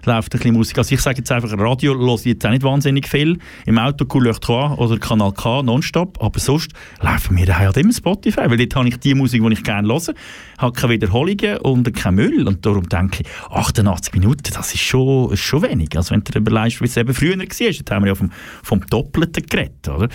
läuft ein bisschen Musik. Also ich sage jetzt einfach, Radio höre ich jetzt auch nicht wahnsinnig viel. Im Auto Couleur 3 oder Kanal K nonstop, aber sonst laufen mir daheim immer Spotify, weil dort habe ich die Musik, die ich gerne höre, habe keine Wiederholungen und keinen Müll und darum denke ich, 88 Minuten, das ist schon, ist schon wenig. Also wenn du dir überlegst, wie es eben früher war, jetzt haben wir ja vom, vom Doppelten geredet, oder?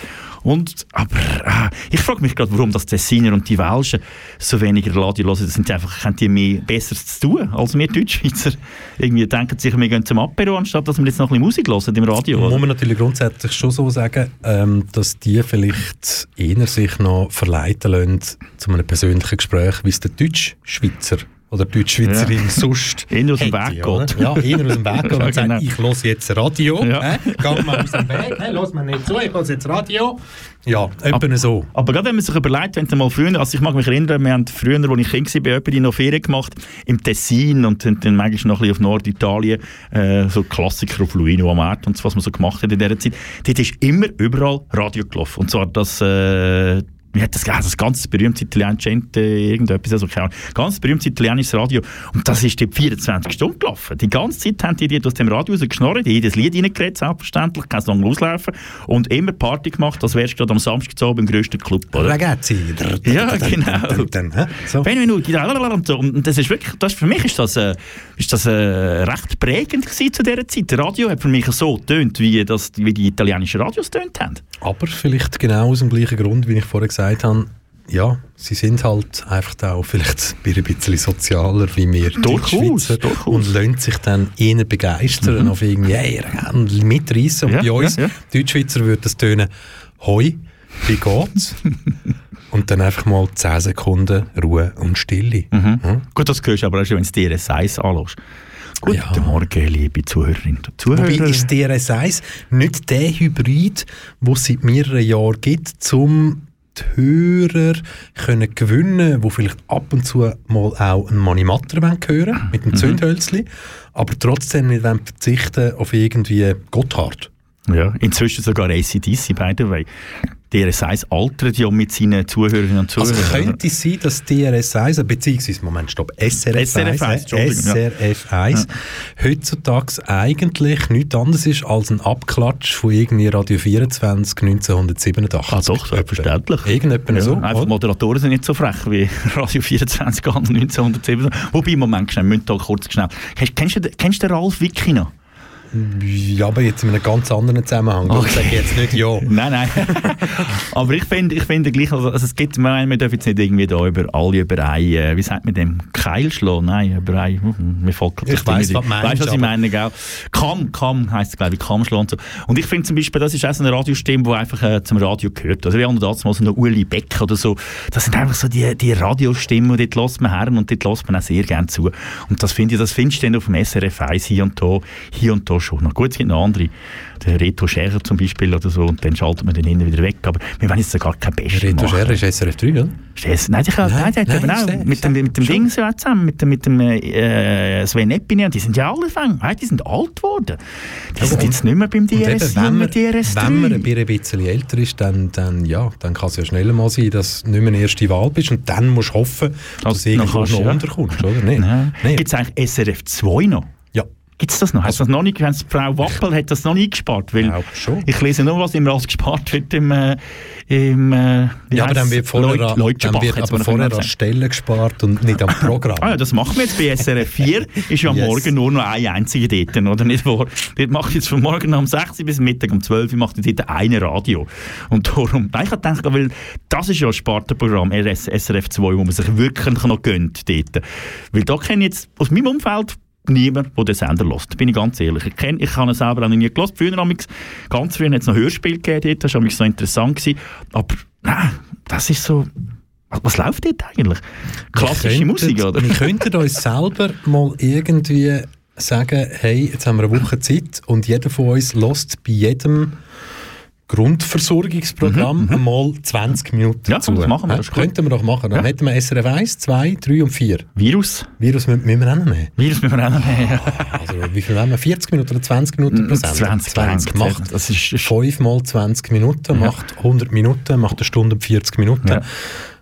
Und, aber äh, ich frage mich gerade, warum das Tessiner und die Welschen so weniger Radio hören. Das sind einfach, haben die mehr Besseres zu tun als wir Deutschschweizer. Irgendwie denken sich, wir gehen zum Apero, anstatt dass wir jetzt noch ein bisschen Musik hören im Radio. Muss Oder? man natürlich grundsätzlich schon so sagen, ähm, dass die vielleicht eher sich noch verleiten lassen zu einem persönlichen Gespräch, wie es der Deutschschweizer oder Deutschschweizerin sonst Eher aus dem Weg geht. Ja, eher aus dem Weg geht Ja, und sagt, genau. ich höre jetzt Radio. Ja. Ja. Geh mal aus dem Weg, hey, lass mir nicht zu, ich höre jetzt Radio. Ja, etwa so. Aber gerade wenn man sich überlegt, wenn du mal früher, also ich mag mich erinnern, wir haben früher, als ich Kind war, bei jemandem noch Ferien gemacht, im Tessin und dann, dann manchmal noch ein bisschen auf Norditalien, äh, so Klassiker auf Luino am Art und so, was man so gemacht hat in dieser Zeit. Dort ist immer überall Radio gelaufen. Und zwar das, äh, wie hat das geheißen? Das ganz berühmte italienische Gente, irgendetwas, also keine Ahnung. Ganz berühmtes italienisches Radio. Und das ist dort 24 Stunden gelaufen. Die ganze Zeit haben die, die aus dem Radio rausgeschnorrt, in jedes Lied reingeredet, selbstverständlich, kein Song auslaufen. Und immer Party gemacht, als wärst du gerade am Samstag im grössten Club, oder? Ragazzi. Ja, genau. Wenn lalalala und das ist wirklich, das für mich ist das, äh, ist das äh, recht prägend gewesen zu dieser Zeit. Das Radio hat für mich so getönt, wie, das, wie die italienischen Radios getönt haben. Aber vielleicht genau aus dem gleichen Grund, wie ich vorher gesagt habe, ja, sie sind halt einfach auch vielleicht ein bisschen sozialer wie wir Durchaus, und lassen sich dann eher begeistern auf irgendwie, hey, und mitreißen. Und Ja, bei uns, ja, ja. Deutschschweizer, würde das tönen, hoi, wie geht's? und dann einfach mal 10 Sekunden Ruhe und Stille. Hm? Gut, das hörst du aber auch schon, wenn du dir DRS1 anschaust. Guten Ja. Morgen, liebe Zuhörerinnen und Zuhörer. Wobei ist DRS1 nicht der Hybrid, den es seit mehreren Jahren gibt, um die Hörer können gewinnen, wo vielleicht ab und zu mal auch einen Manimatter wollen hören mit dem Zündhölzli, aber trotzdem nicht verzichten auf irgendwie Gotthard. Ja, inzwischen sogar ACDC, by the way. DRS1 altert ja mit seinen Zuhörerinnen und Also Zuhörern. könnte es sein, dass DRS1, beziehungsweise, Moment, stopp, SRF1, SRF1, Entschuldigung, ja. SRF1 heutzutage eigentlich nichts anderes ist als ein Abklatsch von irgendwie Radio 24 1987. Ah, doch, selbstverständlich. Irgendetwas Ja, so. einfach oder? Moderatoren sind nicht so frech wie Radio 24 an 1907. Wobei, Moment, schnell, müssen da kurz schnell. Kennst, kennst, du, kennst du den Ralf Wicki noch? Ja, aber jetzt in einem ganz anderen Zusammenhang. Ich sage jetzt nicht ja. Nein, nein. Aber ich finde ich finde gleich, also, also es gibt, wir, wir dürfen jetzt nicht irgendwie da über alle über ein, äh, wie sagt man dem, Keil schlagen? Nein, über ein, hm, mir folgt gerade Ich weiss, nicht. was meinst, Weißt was ich meine, gell? Kamm, Kamm heisst es, glaube ich, Kamm schlagen und so. Und ich finde zum Beispiel, das ist auch so eine Radiostimme, die einfach äh, zum Radio gehört. Also wie andere damals mal so eine Uli Beck oder so. Das sind einfach so die, die Radiostimmen, dort lässt man her und dort lässt man auch sehr gerne zu. Und das finde ich, das findest du dann auf dem SRF 1 hier und da, hier und da schon. noch. gut, es gibt noch andere, der Reto Scherer zum Beispiel oder so, und dann schaltet man den hinten wieder weg. Aber wir wollen jetzt so gar kein Bestes Reto. Scherer ist SRF 3, oder? Ist das- Nein, ich, nein, Nein, nein, der nein, auch der- mit dem, mit dem? Ding so zusammen, mit dem, mit dem äh, Sven Epinian, die sind ja alle fang, hey, die sind alt geworden. Die sind jetzt nicht mehr beim Und eben, DRS, wenn wenn man, DRS wenn man ein bisschen älter ist, dann, dann, ja, dann kann es ja schneller mal sein, dass du nicht mehr eine erste Wahl bist und dann musst du hoffen, dass Also, du irgendwo noch ja. unterkommst, oder? Nein. Gibt es eigentlich SRF 2 noch? Ja. Gibt es das noch? Hat das noch nicht, Frau Wappel hat das noch nicht gespart? Weil Glaub schon. Ich lese nur, was immer alles gespart wird im, äh, im äh, Ja, aber dann wird vorher, Leut- an- Leutschenbach, dann wird aber vorher an Stellen gespart und nicht am Programm. Ah ja, das machen wir jetzt bei SRF 4. Ist ja am Yes. Morgen nur noch eine einzige dort, oder nicht wahr? Dort mache ich jetzt von morgen um 6 Uhr bis Mittag um 12 Uhr macht dort eine Radio. Und darum, ich habe gedacht, weil das ist ja ein Spartenprogramm, SRF 2, wo man sich wirklich noch gönnt dort. Weil da kenne ich jetzt aus meinem Umfeld niemand, der den Sender lässt. Bin ich ganz ehrlich. Ich, kenn, ich habe ihn selber auch noch nie gehört. Früher haben ganz früher hat es noch Hörspiel gegeben das war so interessant. Gewesen. Aber nein, das ist so... Was, läuft dort eigentlich? Klassische könnten- Musik, oder? Wir könnten uns selber mal irgendwie sagen, hey, jetzt haben wir eine Woche Zeit und jeder von uns lässt bei jedem Grundversorgungsprogramm einmal 20 Minuten Mhm, Ja, zu. das machen wir, das. Könnten wir doch machen. Dann Ja. hätten wir SRF 1, 2, 3 und 4. Virus? Virus müssen wir auch nehmen. Virus müssen wir auch nehmen. Also, wie viel haben wir? 40 Minuten oder 20 Minuten pro Sendung? 20, 20 macht. Das ist, ist 5 mal 20 Minuten, macht 100 Minuten, macht eine Stunde und 40 Minuten. Ja.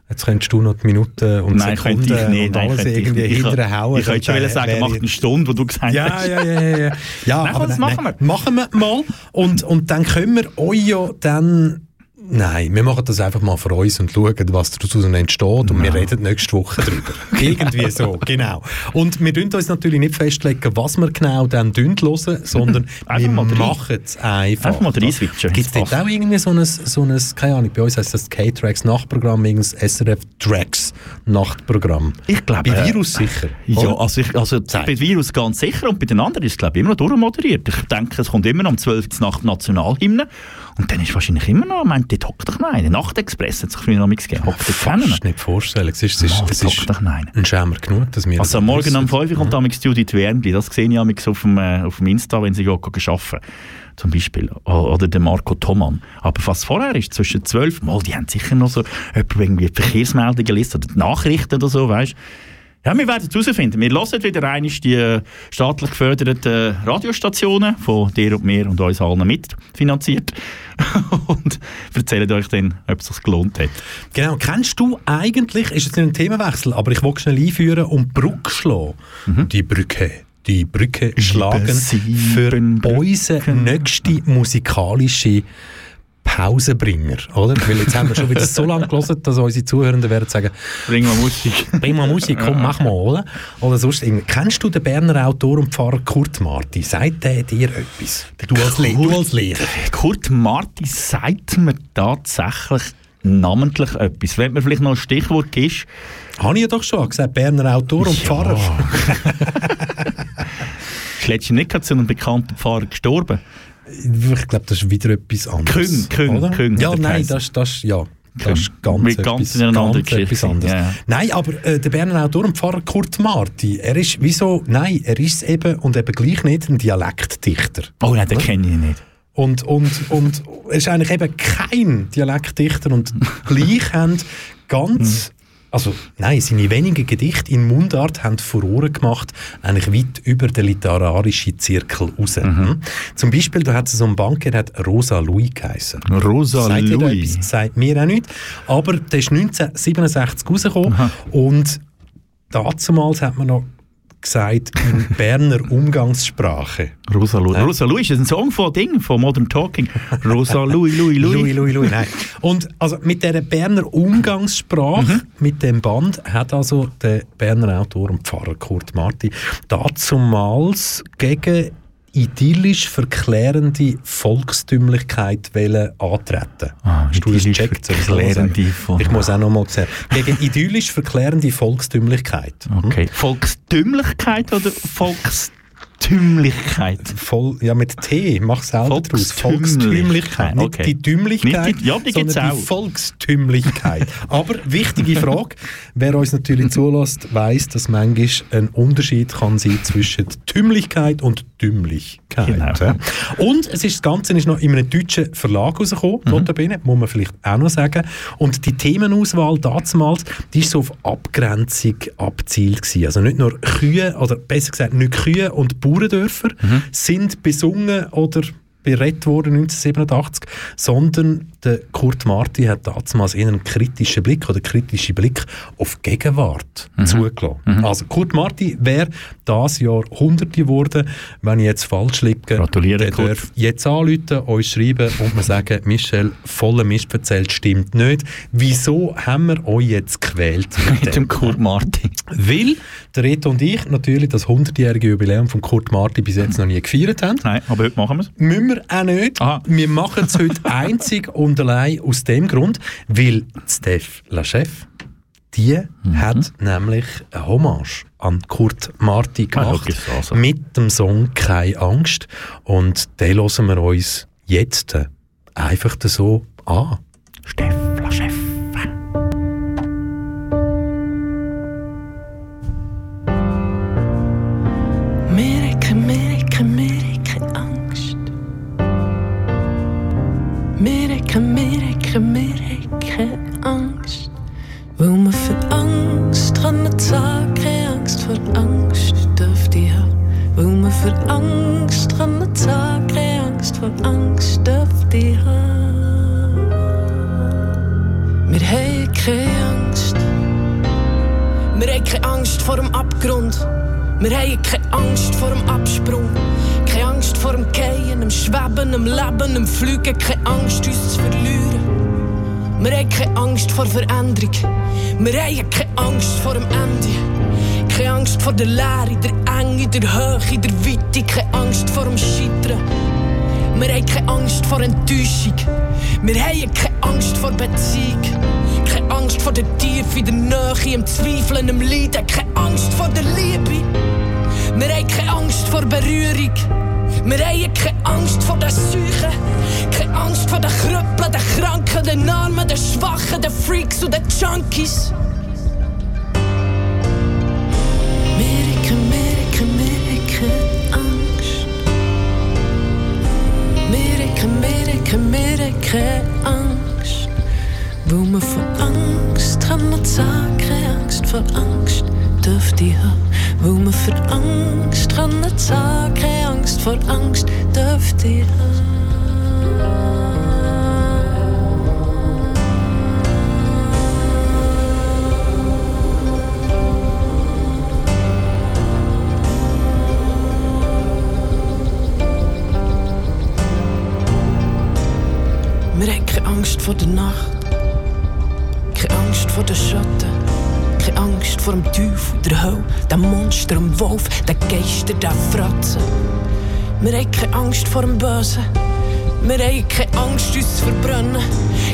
Jetzt könntest du noch die Minuten und Nein, Sekunden ich nicht. und alles irgendwie hinterhauen. Ich könnte schon sagen, macht ich- eine Stunde, wo du gesagt ja, hast. ja, ja, ja, ja. ja Nein, aber das nein, machen wir. Machen wir mal. Und, und dann können wir euch ja dann... Nein, wir machen das einfach mal für uns und schauen, was daraus entsteht. Und wir reden nächste Woche drüber. Irgendwie so, genau. Und wir dürfen uns natürlich nicht festlegen, was wir genau dann hören, sondern wir machen es einfach. Einfach mal reinswitchen. Gibt es dort auch irgendwie so ein, so ein, keine Ahnung, bei uns heisst das K-Tracks Nachtprogramm, irgendein SRF Tracks Nachtprogramm. Ich glaube, Bei äh, Virus sicher. Ja, oder? also, ich, also bei Virus ganz sicher und bei den anderen ist es glaube ich immer noch durchmoderiert. Ich denke, es kommt immer noch um 12 Uhr Nacht Nationalhymne und dann ist wahrscheinlich immer noch, ich meine, dort hockt doch einer. Nachtexpress hat sich früher noch nichts gegeben. Hockt dort keiner. Fast nicht vorstellen. Es ist, es ist, es ist doch noch einer. ein Schämer genug, dass wir Also morgen wissen. um 5 Uhr kommt damals Judith Wernli. Das sehe ich auf dem, äh, auf dem Insta, wenn sie arbeiten. Zum Beispiel. Oder der Marco Thomann. Aber was vorher ist, zwischen 12 Mal, die haben sicher noch so irgendwie die Verkehrsmeldungen liest oder die Nachrichten oder so, weißt ja, wir werden es herausfinden. Wir hören wieder einmal die staatlich geförderten Radiostationen von dir und mir und uns allen mitfinanziert und erzählen euch dann, ob es sich gelohnt hat. Genau. Kennst du eigentlich, ist jetzt nicht ein Themenwechsel, aber ich will schnell einführen und die Brücke schlagen. Die Brücke. Die Brücke schlagen für Brücken. unseren nächsten musikalischen Pausenbringer, oder? Weil jetzt haben wir schon wieder so lange gelesen, dass unsere Zuhörenden werden sagen, Bringen wir Musik. bring mal Musik, komm, mach mal, oder? Oder sonst irgendwie. Kennst du den Berner Autor und Pfarrer Kurt Marti? Sagt der dir etwas? Du als, Le du als Lehrer. Kurt Marti sagt mir tatsächlich namentlich etwas. Wenn mir vielleicht noch ein Stichwort gibst, Habe ich ja doch schon gesagt, Berner Autor und Pfarrer. ist letztens nicht zu einem bekannten Pfarrer gestorben. Ich glaube, das ist wieder etwas anderes. Küng, oder? Küng Ja, nein, das, das, ja, das ist ganz, Mit etwas, ganz anderen ganz etwas anderes. Ja. Nein, aber äh, der Berner Autor und Pfarrer Kurt Marti, er ist, wieso, nein, er ist eben und eben gleich nicht ein Dialektdichter. Oh nein, den kenne ich nicht. Und, und, und er ist eigentlich eben kein Dialektdichter und gleich haben ganz, also nein, seine wenigen Gedichte in Mundart haben Furore gemacht, eigentlich weit über den literarischen Zirkel raus. Hm? Zum Beispiel, da hat es so einen Banker, der hat Rosa Louis geheißen. Rosa Sagt Louis. etwas? Sagt mir auch nicht. Aber der ist 1967 rausgekommen und damals hat man noch gesagt, in Berner Umgangssprache. Rosa Louis. Ja. Rosa Louis ist ein Song von Ding, von Modern Talking. Rosa Louis, Louis, Louis. Louis, Louis, Louis, nein. Und also mit dieser Berner Umgangssprache, mit dem Band, hat also der Berner Autor und Pfarrer Kurt Marti dazumals gegen idyllisch verklärende Volkstümlichkeit wollen antreten. Ah, Hast du das gecheckt? Verklärende? Vol- Ich muss auch noch mal sagen. Gegen idyllisch verklärende Volkstümlichkeit. Okay. Volkstümlichkeit oder Volkstümlichkeit? Voll, ja, mit T, mach selber draus. Volkstümlichkeit, Volkstümlichkeit. Nicht okay. die Tümlichkeit, Nicht die- ja, die sondern auch. die Volkstümlichkeit. Aber wichtige Frage, wer uns natürlich zulässt, weiß, dass manchmal ein Unterschied kann sein zwischen Tümlichkeit und Dümmlichkeit. Genau. ja. Und es ist, das Ganze ist noch in einem deutschen Verlag rausgekommen, Mhm. notabene, muss man vielleicht auch noch sagen. Und die Themenauswahl damals, die ist so auf Abgrenzung abzielt gewesen. Also nicht nur Kühe, oder besser gesagt nicht Kühe und Bauerndörfer Mhm. sind besungen oder berät worden 1987, sondern der Kurt Marti hat damals eher einen kritischen Blick oder kritischen Blick auf die Gegenwart Mhm. zugelassen. Also Kurt Marti wäre das Jahr Hunderte geworden, wenn ich jetzt falsch liege. Gratuliere, Kurt. darf jetzt anrufen, uns schreiben und mir sagen, Michel, voller Mist erzählt, stimmt nicht. Wieso haben wir euch jetzt gewählt? Mit dem Kurt Marti. Weil der Reto und ich natürlich das 100-jährige Jubiläum von Kurt Marti bis jetzt noch nie gefeiert haben. Nein, aber heute machen wir es. Wir auch nicht. Aha. Wir machen es heute einzig und allein aus dem Grund, weil Steph Lachef, die Mhm. hat nämlich eine Hommage an Kurt Marti gemacht schau, ist also. mit dem Song «Keine Angst» und den hören wir uns jetzt einfach so an. Steff, Wir haben keine Angst vor dem Absprung. Keine Angst vor dem Gehen, dem Schweben, dem Leben, dem Fliegen. Keine Angst, uns zu verlieren. Wir haben keine Angst vor Veränderung. Wir haben keine Angst vor dem Ende. Keine Angst vor der Leere, der Enge, der Höhe, der Weite. Keine Angst vor dem Scheitern. Wir haben keine Angst vor Enttäuschung. Wir haben keine Angst vor Beziehung. Angst vor der Tiefe, der Nähe, im Zweifeln, im Leiden. Keine Angst vor der Liebe. Wir haben keine Angst vor Berührung. Wir haben keine Angst vor der Seuche. Keine Angst vor den Krüppeln, den Kranken, den Armen, den Schwachen, den Freaks und den Junkies. Amerika, Amerika, Amerika, Angst. Amerika, Amerika, Amerika, Angst. Weil man vor Angst kann nicht sagen, keine Angst vor Angst dürfte ich haben. Weil man für Angst kann nicht sagen, keine Angst vor Angst dürfte ich haben. Wir haben keine Angst vor der Nacht, keine Angst vor den Schatten, keine Angst vor dem Teufel, der Hölle, dem Monster, dem Wolf, den Geister, den Fratzen. Wir haben keine Angst vor dem Bösen, wir haben keine Angst, uns zu verbrennen,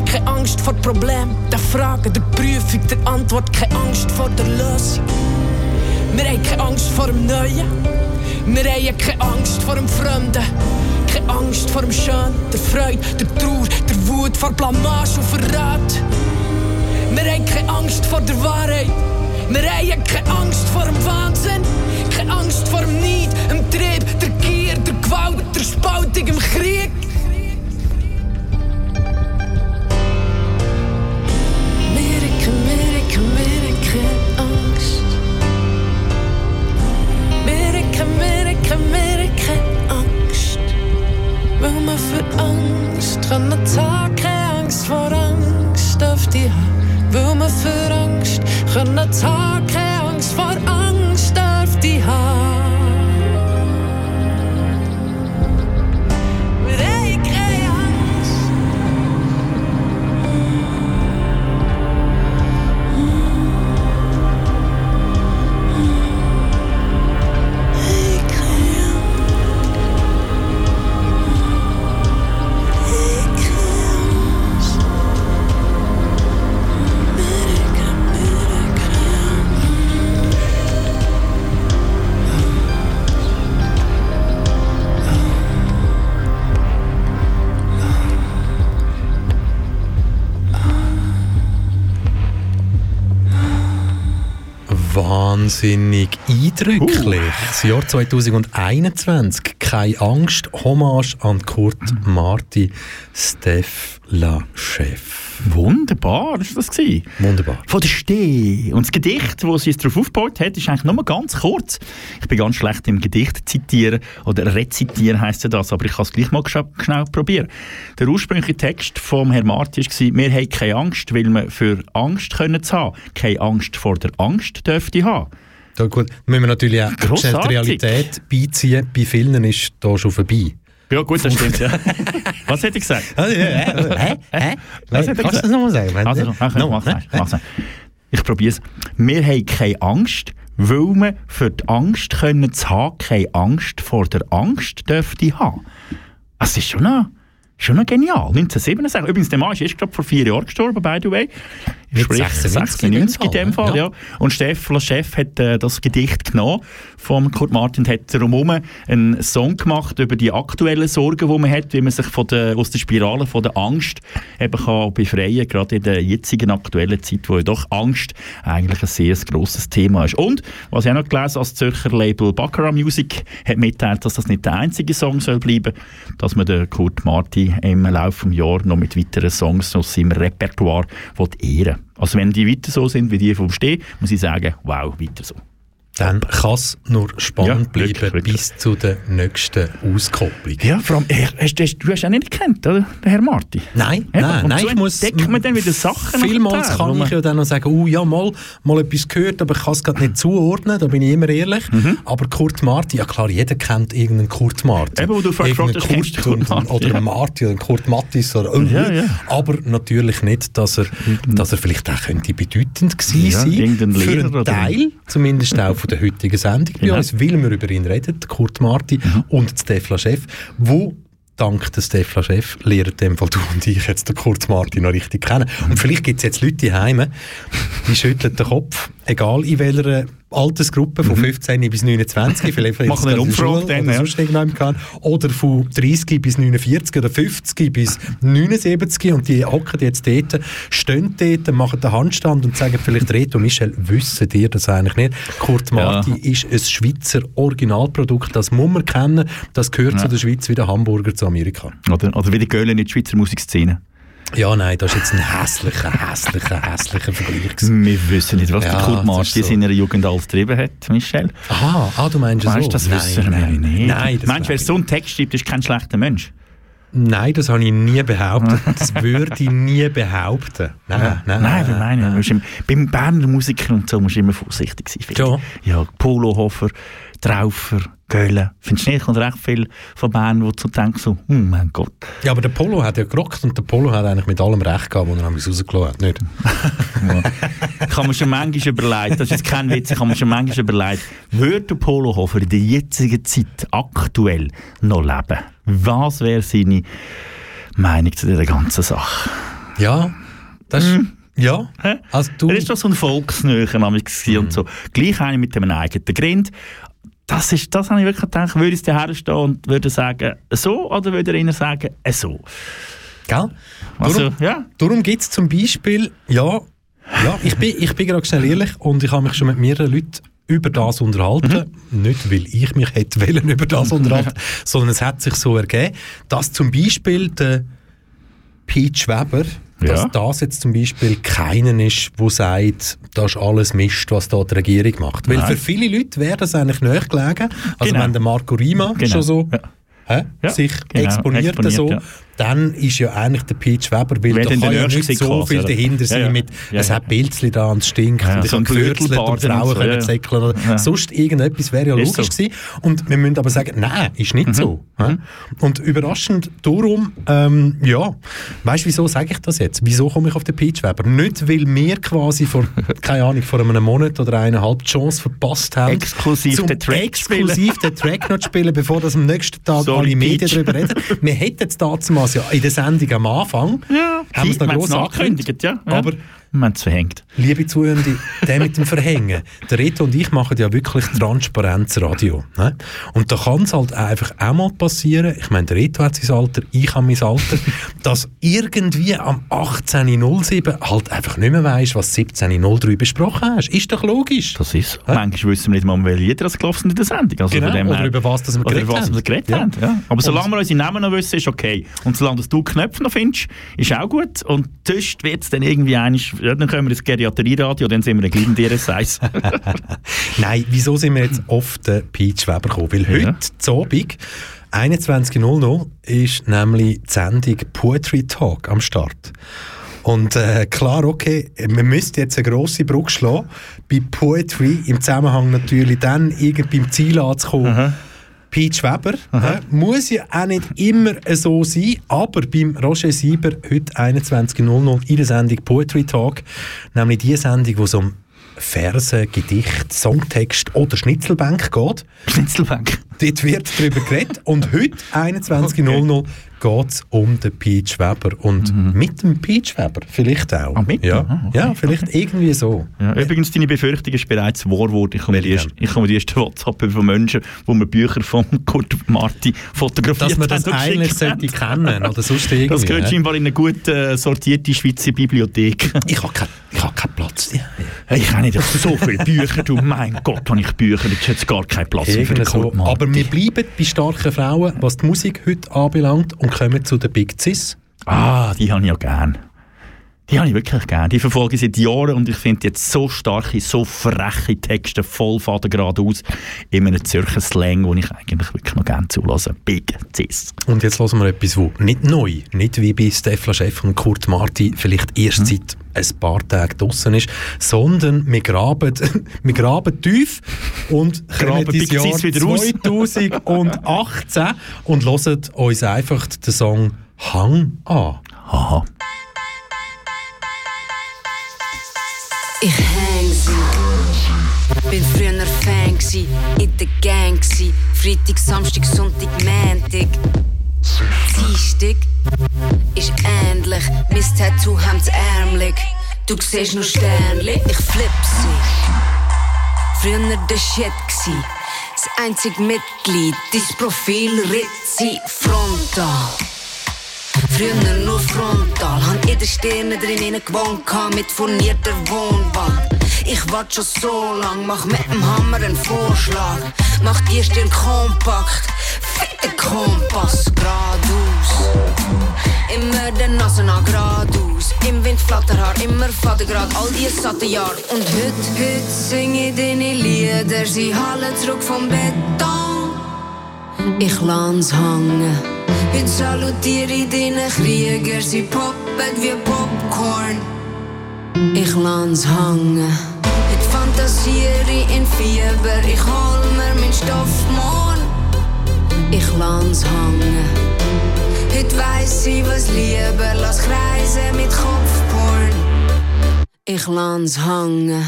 keine Angst vor Problemen, der Fragen, der Prüfung, der Antwort, keine Angst vor der Lösung. Wir haben keine Angst vor dem Neuen, wir haben keine Angst vor dem Fremden. Keine Angst vor dem Schön, der Freude, der Trauer, der Wut, vor Blamage und Verrat. Wir haben keine Angst vor der Wahrheit. Wir haben keine Angst vor dem Wahnsinn. Keine Angst vor dem Neid, dem Trieb, der Gier, der Gewalt, der Spaltung, im Krieg. Amerika, Amerika, Amerika, Angst. Amerika, Amerika, Amerika, Angst. Weil man für Angst kann nicht sagen, keine Angst vor Angst auf die haben. Weil man für Angst kann nicht Wahnsinnig eindrücklich. Das Jahr 2021. Keine Angst. Hommage an Kurt Marti, Steph La Chef. Wunderbar, das war das. Gewesen. Wunderbar. Von der Steh. Und das Gedicht, das sie jetzt darauf aufgebaut hat, ist eigentlich nur ganz kurz. Ich bin ganz schlecht im Gedicht zitieren oder rezitieren heisst ja das, aber ich kann es gleich mal sch- schnell probieren. Der ursprüngliche Text vom Herrn Marti war, wir haben keine Angst, weil wir für Angst können zu haben. Keine Angst vor der Angst dürfte haben. Da gut, müssen wir natürlich auch die Realität beiziehen. Bei vielen ist da schon vorbei. Ja gut, das stimmt, ja. Was hätte ich gesagt? Hä? Hä? Was hat er Kannst du gesagt? das nochmal sagen? Also, mach, No, Ich probiere es. Wir haben keine Angst, weil wir für die Angst können zu haben, keine Angst vor der Angst dürfte haben. Das ist schon noch, schon noch genial. 1967. Übrigens, der Mann ist erst gerade vor vier Jahren gestorben, by the way. Mit Sprich 96 in 96 in dem Fall, ja. ja. Und Steff Chef hat äh, das Gedicht genommen von Kurt Martin und hat darum einen Song gemacht über die aktuellen Sorgen, die man hat, wie man sich von der, aus der Spirale von der Angst eben kann befreien kann, gerade in der jetzigen aktuellen Zeit, wo ja doch Angst eigentlich ein sehr grosses Thema ist. Und, was ich auch noch gelesen als Zürcher Label Baccarat Music hat mitteilt, dass das nicht der einzige Song soll bleiben, dass man den Kurt Martin im Laufe des Jahres noch mit weiteren Songs aus seinem Repertoire ehren Also wenn die weiter so sind wie die vom Steh, muss ich sagen, wow, weiter so. Dann kann es nur spannend Ja, wirklich, bleiben wirklich. bis zu der nächsten Auskopplung. Ja, vor allem, hast, hast, du hast ihn nicht gekannt, oder? Herr Marti. Nein, Eben, nein, nein, so ich muss... entdeckt man dann wieder Sachen Vielmals kann ich ja dann noch sagen, oh ja, mal, mal etwas gehört, aber ich kann es gerade nicht zuordnen, da bin ich immer ehrlich. Mhm. Aber Kurt Marti, ja klar, jeder kennt irgendeinen Kurt Marti. Eben, wo du vorher gefragt hast, du Kurt Marti, Oder ja. Marti oder Kurt Mattis. Oder, oh, Ja, ja. Aber natürlich nicht, dass er, dass er vielleicht auch könnte bedeutend gewesen Ja, sein Für einen Teil, zumindest auch von der heutigen Sendung bei Genau. uns, weil wir über ihn reden, Kurt Marti und der Stefla Chef, wo dank der Stefla Chef lernen dem Fall du und ich jetzt den Kurt Marti noch richtig kennen. Und vielleicht gibt es jetzt Leute Heime, die schütteln den Kopf, egal in welcher Altersgruppe, von 15 bis 29, vielleicht Mhm. Machen eine Umfrage dann, oder ja. oder von 30 bis 49 oder 50 bis 79 und die hocken jetzt dort, stehen dort, machen den Handstand und sagen vielleicht, Reto Michel, wissen ihr das eigentlich nicht? Kurt Marti ist ein Schweizer Originalprodukt, das muss man kennen, das gehört zu der Schweiz wie der Hamburger zu Amerika. Oder, oder wie die Göhlen in der Schweizer Musikszene. Ja, nein, das ist jetzt ein hässlicher, hässlicher, hässlicher Vergleich. gewesen. Wir wissen nicht, was Ja, der Kurt Marti in seiner Jugend alles getrieben hat, Michel. Aha, ah, du meinst Weißt so? du, das nein, wissen wir nein, nicht. Nein, das Meinst du, wer so einen Text schreibt, ist kein schlechter Mensch? Nein, das habe ich nie behauptet. Das würde ich nie behaupten. Nein, nein, Nein, wir meinen, du musst im- beim Berner Musiker und so musst du immer vorsichtig sein. ich. Ja, Polohofer, Traufer, Göhlen. Findest du nicht, kommt recht viel von Bern, wo du so denkst, so, oh mein Gott. Ja, aber der Polo hat ja gerockt und der Polo hat eigentlich mit allem recht gehabt, was er rausgelassen hat. Nicht? Ich habe mir schon manchmal überlegt, das ist jetzt kein Witz, habe mir schon manchmal überlegt, würde der Polohofer in der jetzigen Zeit aktuell noch leben? Was wäre seine Meinung zu dieser ganzen Sache? Ja, das ist... Ja, Hä? also du... Er ist doch so ein Volksnöcher gewesen und so. Gleich einer mit einem eigenen Grind. Das, ist, das habe ich wirklich gedacht, würde ich herstehen und würde sagen, so, oder würde er ihnen sagen, äh, so. Gell? Also, Darum, ja. darum gibt es zum Beispiel... Ja, ja ich bin, ich bin gerade schnell ehrlich und ich habe mich schon mit mehreren Leuten über das unterhalten. Mhm. Nicht, weil ich mich hätte wollen über das unterhalten, sondern es hat sich so ergeben, dass zum Beispiel der Pete Weber, dass Ja. das jetzt zum Beispiel keinen ist, der sagt, das ist alles Mist, was da die Regierung macht. Weil Nein. für viele Leute wäre das eigentlich näher gelegen. Also Genau. wenn der Marco Rima Genau. schon so Ja. hä, Ja, sich genau, exponiert, exponiert, so, ja. Dann ist ja eigentlich der Peach Weber, weil Wer da kann ja nicht so viel oder? dahinter sein ja. mit, es hat Pilzli da und es stinkt und ich so gefürzt und Frauen so, können zäckeln sonst irgendetwas wäre ja Ist logisch so. gewesen. Und wir müssen aber sagen, nein, ist Mhm. nicht so. hä? Und überraschend darum, ähm, ja, weißt du, wieso sage ich das jetzt? Wieso komme ich auf den Peach Weber? Nicht, weil wir quasi vor, keine Ahnung, vor einem Monat oder eineinhalb Chance verpasst haben, Exklusiv zum den Track exklusiv den Track noch zu spielen, bevor das am nächsten Tag Sorry, alle Medien darüber reden. Wir hätten es ja in der Sendung am Anfang, Ja, haben wir es noch haben gross angekündigt. ja. ja. Aber wir haben es verhängt. Liebe Zuhörende, der mit dem Verhängen. Der Reto und ich machen ja wirklich Transparenzradio. Ne? Und da kann es halt einfach auch mal passieren, ich meine, der Reto hat sein Alter, ich habe mein Alter, dass irgendwie am 18.07 halt einfach nicht mehr weisst, was 17.03 besprochen hast. Ist doch logisch. Das ist so. Manchmal wissen wir nicht mal, welche Lieder das gelaufen in der Sendung. Also Genau, oder her- über was das wir geredet über was haben. wir geredet Ja. haben. Ja. Aber solange wir unsere Namen noch wissen, ist okay. Und solange du Knöpfe noch findest, ist auch gut. Und sonst wird es dann irgendwie einig, ja, dann können wir ins Geriaterieradio, dann sind wir gleich in DRS1. Nein, wieso sind wir jetzt auf den Peach Weber gekommen? Weil Ja. heute, zu Abend, 21.00 ist nämlich die Sendung Poetry Talk am Start. Und äh, klar, okay, man müsste jetzt eine grosse Brücke schlagen. Bei Poetry im Zusammenhang natürlich dann irgendwie beim Ziel anzukommen. Peach Weber äh, muss ja auch nicht immer so sein, aber beim Roger Sieber heute 21.00 in der Sendung Poetry Talk, nämlich die Sendung, wo es um Verse, Gedicht, Songtext oder Schnitzelbank geht. Schnitzelbank. Dort wird darüber geredet. Und heute, 21.00 geht es um den Peach Weber. Und mit dem Peach Weber vielleicht auch. Ah, mit? ja. Aha, okay. ja, vielleicht irgendwie so. Ja, übrigens, deine Befürchtung ist bereits wahr geworden. Ich komme die erste, ich komme die erste WhatsApp von Menschen, wo mir Bücher von Kurt Marti fotografiert Dass man das eigentlich sollte kennen oder sonst irgendwie. Das gehört scheinbar in eine gut äh, sortierte Schweizer Bibliothek. Ich habe keinen hab keinen Platz. Hey, ich habe nicht so viele Bücher, du mein Gott, habe ich Bücher, jetzt hat es gar keinen Platz mehr für den so. Kurt Marti. Aber wir bleiben bei starken Frauen, was die Musik heute anbelangt und kommen zu den Big Cis. Ah, die habe ich ja gern. Die habe ich wirklich gerne. Die verfolge ich seit Jahren und ich finde jetzt so starke, so freche Texte, voll faden geradeaus, in einem Zürcher Slang, wo ich eigentlich wirklich noch gerne zulasse. Big Cis. Und jetzt hören wir etwas, wo nicht neu, nicht wie bei Stefan Chef und Kurt Marti vielleicht erst seit ein paar Tagen draussen ist, sondern wir graben, wir graben tief und Graben ins Jahr Cis wieder raus. 2018 und hören uns einfach den Song «Hang» an. Aha. Ich häng sie. Bin früher Fan gsi, in der Gang gsi. Freitag, Samstag, Sonntag, Montag. Dienstag ist ähnlich. Mein Tattoo haben's ärmlich. Du siehst nur Sternli, ich flip sie. Früher der Shit gsi. Das einzige Mitglied, dein Profil Ritzi frontal. Früher nur frontal, han in den Sternen drinnen gewohnt, mit furnierter Wohnwand. Ich wart schon so lang, mach mit dem Hammer einen Vorschlag. Mach die Stirn kompakt, den Kompass geradeaus. Immer der Nase nach geradeaus, im Wind Flatterhaar, immer Vatergrad, all die satte Jahr. Und heute, heute sing ich deine Lieder, sie hallen zurück vom Beton. Ich Heute salutiere ich deinen Krieger, sie poppen wie Popcorn. Ich lass hängen. Heute fantasiere ich in Fieber, ich hol mir mein Stoff morgen. Ich lass hängen. Heute weiss ich was lieber, lass kreisen mit Kopfporn. Ich lass hängen.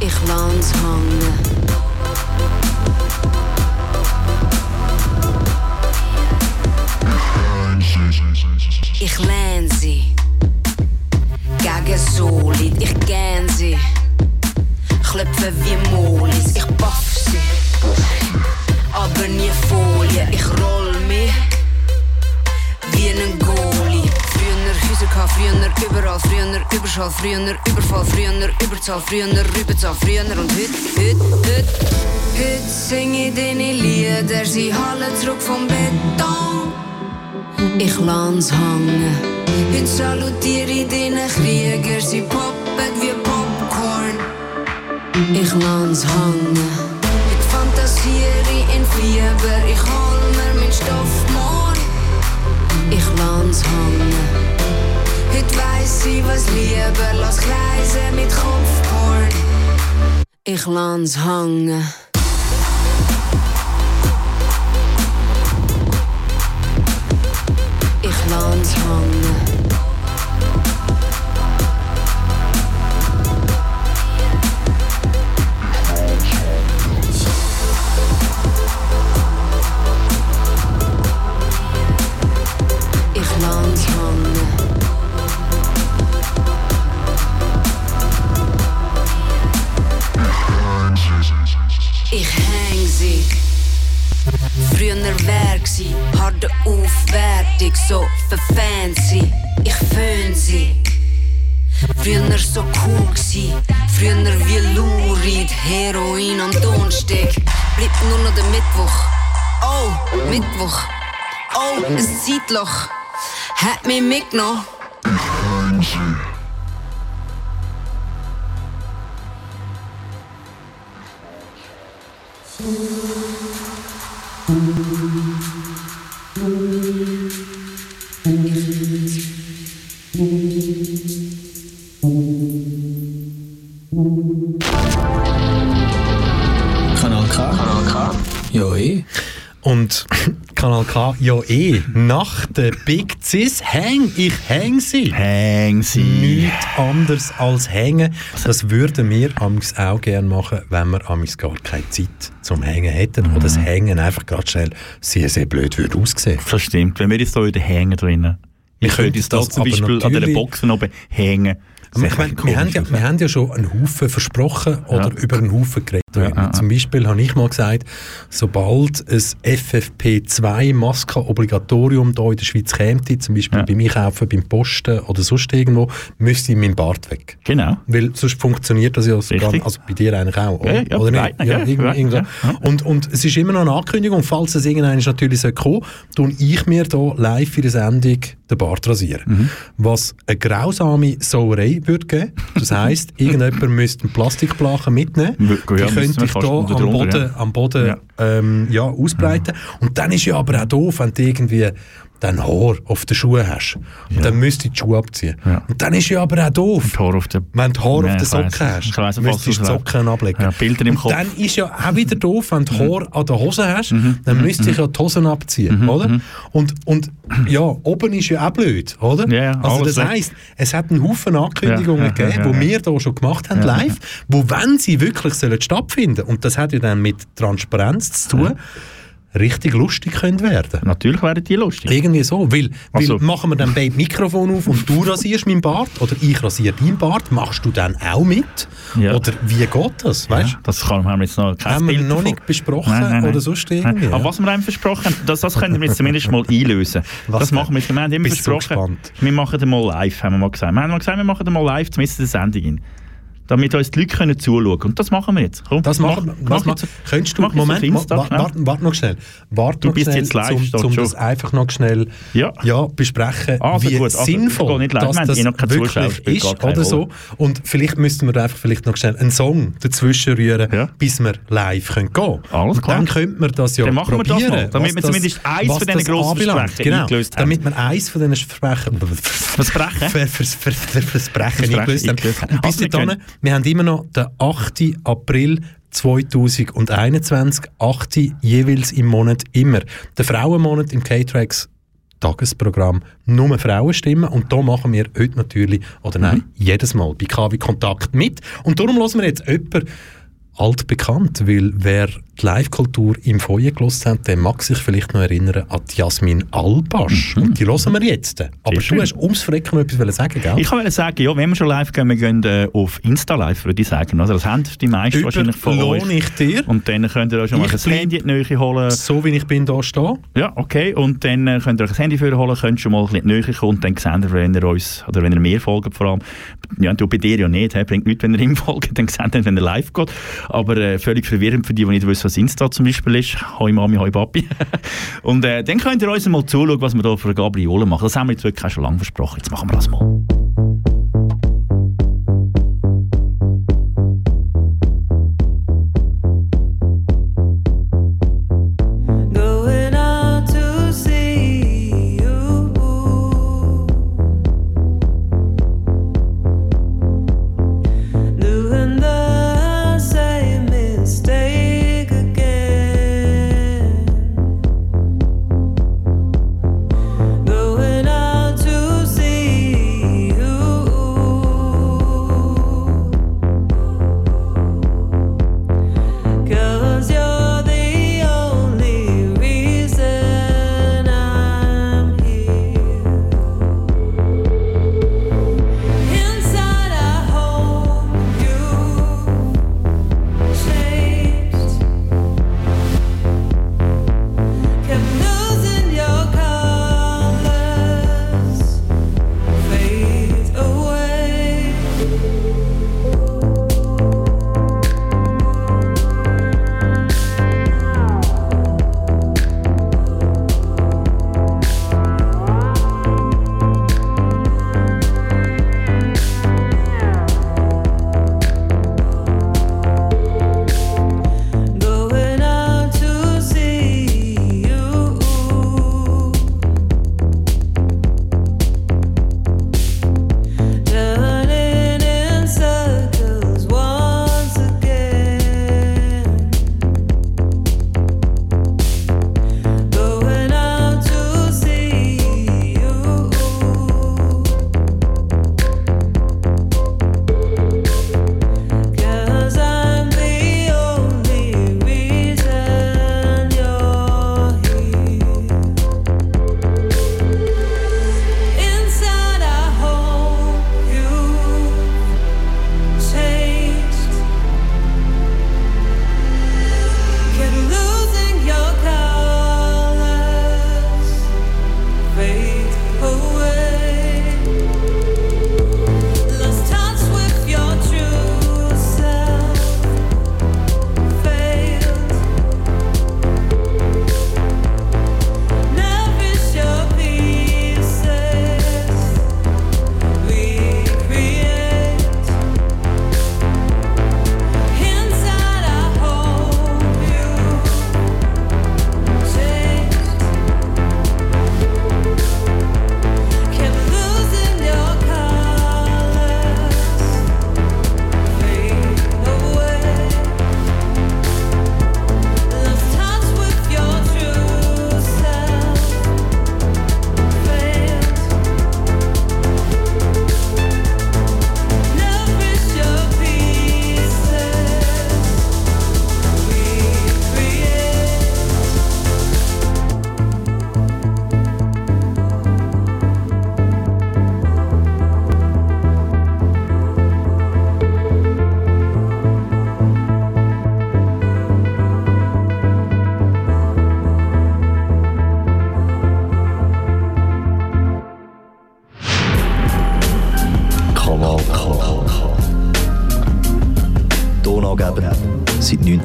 Ich lass hängen. Ich lehn sie. Gegen Solid, ich gern sie. Klopfe wie Molis, ich paff sie. Aber nie Folie, ich roll mich. Wie ein Goalie. Früher Häuser gehabt, früher überall, früher Überschall, früher Überfall, früher Überzahl, früher Rüberzahl, früher und heute, heute, heute. Heute sing ich deine Lieder, sie hallen zurück vom Beton. Ich lass hängen. Heute salutiere ich deinen Krieger, sie poppen wie Popcorn. Ich lass hängen. Heute fantasiere in Fieber, ich hol mir mein Stoff. Ich lass hängen. Heute weiss ich was lieber, lass kreisen mit Kopfporn. Ich lass hängen. Ich lass Aufwertung, so verfancy. Ich föhn sie. Früher so cool gsi, früher wie Lurid, Heroin am Donnerstag. Bleibt nur noch der Mittwoch. Oh, Mittwoch. Oh, ein Zeitloch. Hat mich mitgenommen. Kanal Ja, eh. Und Kanal K, ja eh, nach der Big Cis häng, ich häng sie. Häng sie. Nichts anderes als hängen. Das würden wir amigs auch gerne machen, wenn wir amigs gar keine Zeit zum Hängen hätten. Oder das Hängen einfach gerade schnell sehr, sehr blöd würde aussehen. Das stimmt. Wenn wir jetzt hier wieder hängen drinnen. Wir Wir können könnten uns da das zum Beispiel an dieser Boxen oben hängen. Aber ich meine, wir, haben ja, wir haben ja schon einen Haufen versprochen oder Ja. über einen Haufen geredet. Ja. Zum Beispiel habe ich mal gesagt, sobald ein FFP2-Maske-Obligatorium hier in der Schweiz käme, zum Beispiel Ja. beim Einkaufen, beim Posten oder sonst irgendwo, müsste mein Bart weg. Genau. Weil sonst funktioniert das ja sogar, also bei dir eigentlich auch, oder, Ja, ja, oder bei nicht? ja, irgendwie, bei so. Und, und es ist immer noch eine Ankündigung, falls es irgendwann natürlich soll kommen tun ich mir hier live für die Sendung den Bart rasieren. Mhm. Was eine grausame Sauerei würde geben. Das heisst, irgendjemand müsste einen Plastikblachen mitnehmen. Ja, die könnte ich hier am Boden, ja. am Boden Ja. ähm, ja, ausbreiten. Und dann ist ja aber auch doof, wenn du irgendwie dann Haar auf den Schuhen hast. Und dann müsstest du die Schuhe abziehen. Ja. Und dann ist ja aber auch doof. Und Haar auf. Wenn du Haar Ja, auf den Socken hast, Ich weiss, müsstest du die du. Socken ablegen. Ja, Bilder im Und Kopf. dann ist ja auch wieder doof, wenn du Mhm. Haar an der Hose hast, dann müsste ich ja die Hosen abziehen, oder? Und, und ja, oben ist ja auch blöd, oder? Mhm. Ja, ja, also das heisst, es hat einen Haufen Ankündigungen Ja, ja, gegeben, ja, ja, die ja. wir hier schon gemacht haben, live, wo wenn sie wirklich sollen stattfinden, und das hat ja dann mit Transparenz zu tun, richtig lustig können werden. Natürlich wären die lustig. Irgendwie so, weil, Also- weil machen wir dann beide Mikrofon auf und du rasierst meinen Bart oder ich rasiere deinen Bart, machst du dann auch mit? Ja. Oder wie geht das, weißt Ja, das kann, haben wir jetzt noch kein Haben wir Bild noch davon. nicht besprochen oder sonst irgendwie, Nein. Aber was wir einem versprochen haben, das, das können wir jetzt zumindest mal einlösen. Was das machen wir jetzt. Wir haben immer Bist versprochen, wir machen den mal live, haben wir mal gesagt. Wir haben mal gesagt, wir machen den mal live, zumindest in der Sendung. Damit uns die Leute können zuschauen können. Und das machen wir jetzt. Komm, Das machen wir. Mach ma jetzt- könntest du, mach Moment, Insta, schnell. warte, warte noch schnell. Warte Du noch bist schnell, jetzt live, um, steht um schon. das einfach noch schnell Ja. ja, besprechen, Also wie gut, also, sinnvoll nicht live. dass Wir das eh noch wirklich ist oder so. Und vielleicht müssten wir einfach vielleicht noch schnell einen Song dazwischen rühren, Ja. bis wir live können gehen Alles Und klar. dann könnte man das ja Dann machen wir das probieren, mal, damit wir zumindest eins von diesen grossen. Versprechen genau, eingelöst haben. Damit wir eins von diesen Versprechen Versprechen? Ver, vers, ver, ver, Versprechen eingelöst haben. bis Also wir dahin, können- wir haben immer noch den 8. April 2021, 8. jeweils im Monat immer. Der Frauenmonat im K-Trax Tagesprogramm nur Frauenstimmen und da machen wir heute natürlich, oder nein, jedes Mal bei KW Kontakt mit und darum hören wir jetzt jemanden altbekannt, weil wer die Live-Kultur im Feuer gelassen hat, der mag sich vielleicht noch erinnern an die Jasmin Albasch. Und die hören wir jetzt. Aber du schön. hast ums Verrecken etwas sagen, gell? Ich wollte sagen, ja, wenn wir schon live gehen, wir gehen äh, auf Insta live, würde ich sagen. Also das haben die meisten wahrscheinlich von Überlohne euch. ich dir, Und dann könnt ihr euch schon mal Ich ein bleib- Handy in die Nähe holen. so wie ich bin, da stehen. Ja, okay. Und dann äh, könnt ihr euch ein Handy für holen, könnt schon mal ein bisschen in die Nähe kommen und dann seht ihr, wenn ihr uns, oder wenn ihr mir folgt vor allem, ja, du bei dir ja nicht, he, bringt nichts, wenn ihr ihm folgt, dann seht ihr, wenn er live geht. Aber äh, völlig verwirrend für die, die nicht wissen, was Insta zum Beispiel ist. Hoi Mami, hoi Papi. und äh, dann könnt ihr uns mal zuschauen, was wir da für Gabriole machen. Das haben wir jetzt wirklich auch schon lange versprochen. Jetzt machen wir das mal.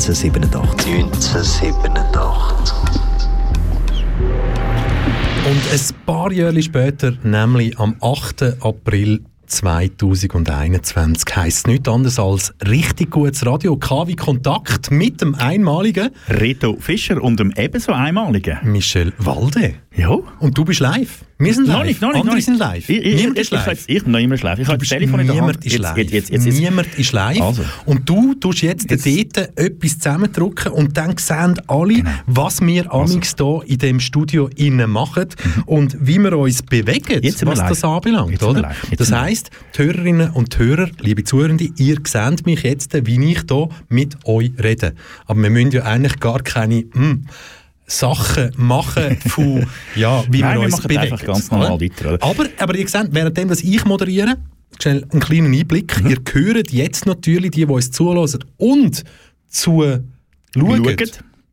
1987. 1987. Und ein paar Jahre später, nämlich am 8. April 2021, heisst nichts anderes als richtig gutes Radio. KW Kontakt mit dem einmaligen Reto Fischer und dem ebenso einmaligen Michel Walde. Ja. Und du bist live. Wir sind live. Noch nicht, noch nicht, Andere noch nicht. sind live. Ich, ich, Niemand ich, ist live. Ich, bin noch immer live. Ich habe das Telefon in der Niemand Hand. ist Jetzt- live. Jetzt, jetzt, jetzt, jetzt, Niemand ist live. Also. Und du tust jetzt, dort etwas zusammendrücken und dann sehen alle, Genau. was wir Also. amix hier in dem Studio innen machen und wie wir uns bewegen, Mhm. Jetzt was das anbelangt. Jetzt oder? Jetzt Das heisst, die Hörerinnen und Hörer, liebe Zuhörende, ihr seht mich jetzt, wie ich hier mit euch rede. Aber wir müssen ja eigentlich gar keine hm, Sachen machen von, ja, wie Nein, wir wir uns bewegen. einfach ganz normal weiter, oder? Aber, aber ihr seht, währenddem, dass ich moderiere, schnell einen kleinen Einblick. Mhm. Ihr hört jetzt natürlich die, die uns zulassen und zu schauen,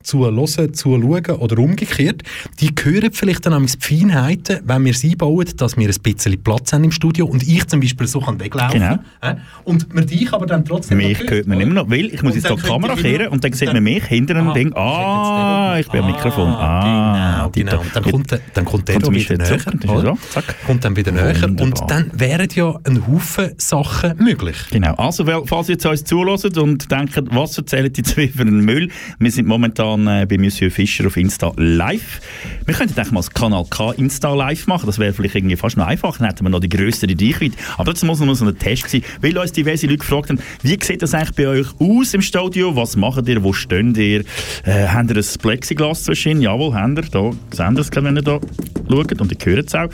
Zu hören, zu schauen oder umgekehrt, die hören vielleicht dann die Feinheiten, wenn wir es einbauen, dass wir ein bisschen Platz haben im Studio und ich zum Beispiel so kann weglaufen Genau. äh, und man dich aber dann trotzdem Mich hört man immer noch, weil ich muss Und jetzt die Kamera kehren und dann sieht man mich hinter einem Ah, Ding. Ah, ich bin am Ah, Mikrofon. Ah, genau, genau. Und dann kommt, der- dann kommt der wieder näher. er da, zack. Kommt dann wieder näher und dann wären ja ein Haufen Sachen möglich. Genau. Also, falls ihr jetzt uns zuhört und denkt, was erzählen die zwei für einen Müll? Wir sind momentan äh, bei Monsieur Fischer auf Insta live. Wir könnten eigentlich mal das Kanal K Insta live machen. Das wäre vielleicht irgendwie fast noch einfacher. Dann hätten wir noch die grössere Reichweite. Aber das muss noch so ein Test sein, weil uns diverse Leute gefragt haben, wie sieht das eigentlich bei euch aus im Studio? Was macht ihr? Wo steht ihr? Äh, habt ihr ein Plexiglas zwischen? Jawohl, habt ihr. Da seht ihr es, wenn ihr da schaut. Und ihr hört es auch.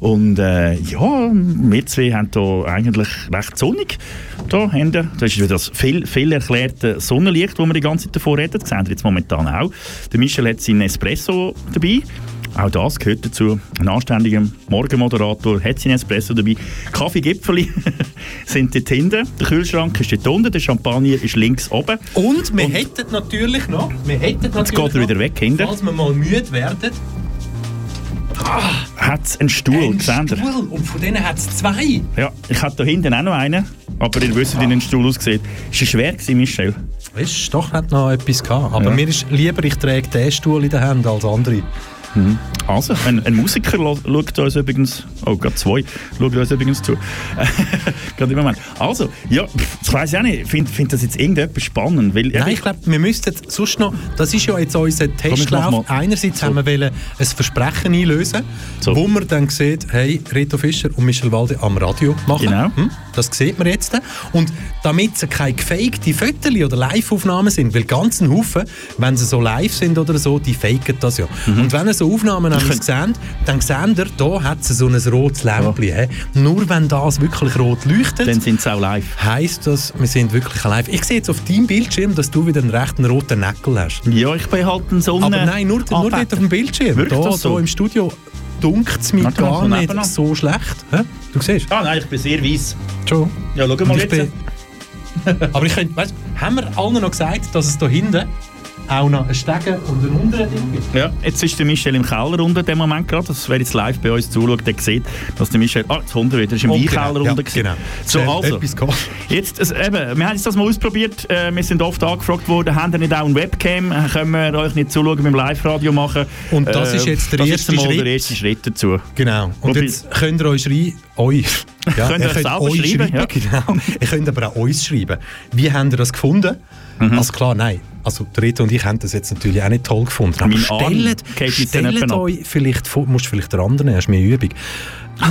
Und äh, ja, wir zwei haben da eigentlich recht sonnig. Da haben wir, das ist wieder das viel, viel erklärte Sonnenlicht, wo wir die ganze Zeit davor reden. Das sehen wir jetzt momentan auch. Der Michel hat seinen Espresso dabei. Auch das gehört dazu. Ein anständiger Morgenmoderator hat seinen Espresso dabei. Kaffeegipfeli sind dort hinten. Der Kühlschrank ist dort unten. Der Champagner ist links oben. Und wir hätten natürlich noch, wir hätten natürlich geht er wieder weg hinten. falls wir mal müde werden, Hat es einen Stuhl, einen ihr? Stuhl und von denen hat es zwei. Ja, ich hatte da hinten auch noch einen. Aber ihr wisst, wie ein Stuhl aussieht. Ist es schwer gewesen, Michel? Weißt du, doch hat noch etwas gehabt. Aber Ja. mir ist lieber, ich trage den Stuhl in der Hand als andere. Also, ein, ein Musiker schaut uns übrigens, oh, gerade zwei, schaut uns übrigens zu. gerade im Moment. Also, ja, ich weiss auch nicht, ich finde find das jetzt irgendetwas spannend, weil... Nein, ich glaube, wir müssten sonst noch, das ist ja jetzt unser ich Testlauf. Einerseits So. haben wir wollen ein Versprechen einlösen, So. wo man dann sieht, hey, Reto Fischer und Michel Walde am Radio machen. Genau. Hm? Das sieht man jetzt. Und damit es keine gefakte Fotos oder Live-Aufnahmen sind, weil ganz ein Haufen, wenn sie so live sind oder so, die faken das ja. Mhm. Und wenn so Aufnahmen nämlich seht, dann seht ihr, da hat es so ein rotes Lämpchen. hä? Nur wenn das wirklich rot leuchtet, Dann sind sie auch live. heisst das, wir sind wirklich live. Ich sehe jetzt auf deinem Bildschirm, dass du wieder einen rechten roten Neckel hast. Ja, ich bin halt ein Sonne... Aber nein, nur, nur dort auf dem Bildschirm. Wirkt Da, das so? im Studio dunkelt es mir Warte mal, gar so nicht nebenan. so schlecht. Hä? Du siehst? Ah nein, ich bin sehr weiss. Schon. Ja, schau mal jetzt. bin- Aber ich könnte, weißt, haben wir allen noch gesagt, dass es da hinten auch noch ein Stegen und ein unteren Ding? Ja, jetzt ist der Michel im Keller unten in dem Moment gerade. Das, wer jetzt live bei uns zuschaut, der sieht, dass der Michel... Ah, das Hund wieder. ist im Oh, Weinkeller genau. Ja, unten. genau. So, also. Jetzt, also, eben, wir haben jetzt das mal ausprobiert. Äh, wir sind oft angefragt worden, haben ihr nicht auch eine Webcam? Äh, Können wir euch nicht zuschauen beim Live-Radio machen? Und das ist jetzt der das erste ist Schritt. der erste Schritt dazu. Genau. Und Wobei- jetzt könnt ihr euch schreiben, euch. Ja, Könnt ihr euch selber euch schreiben, ja. Genau. Ihr könnt aber auch uns schreiben. Wie habt ihr das gefunden? Mhm. Also klar, nein. Also der Rito und ich haben das jetzt natürlich auch nicht toll gefunden. Aber stellt, stellt euch vielleicht vor, musst vielleicht der andere nehmen, das ist mehr Übung.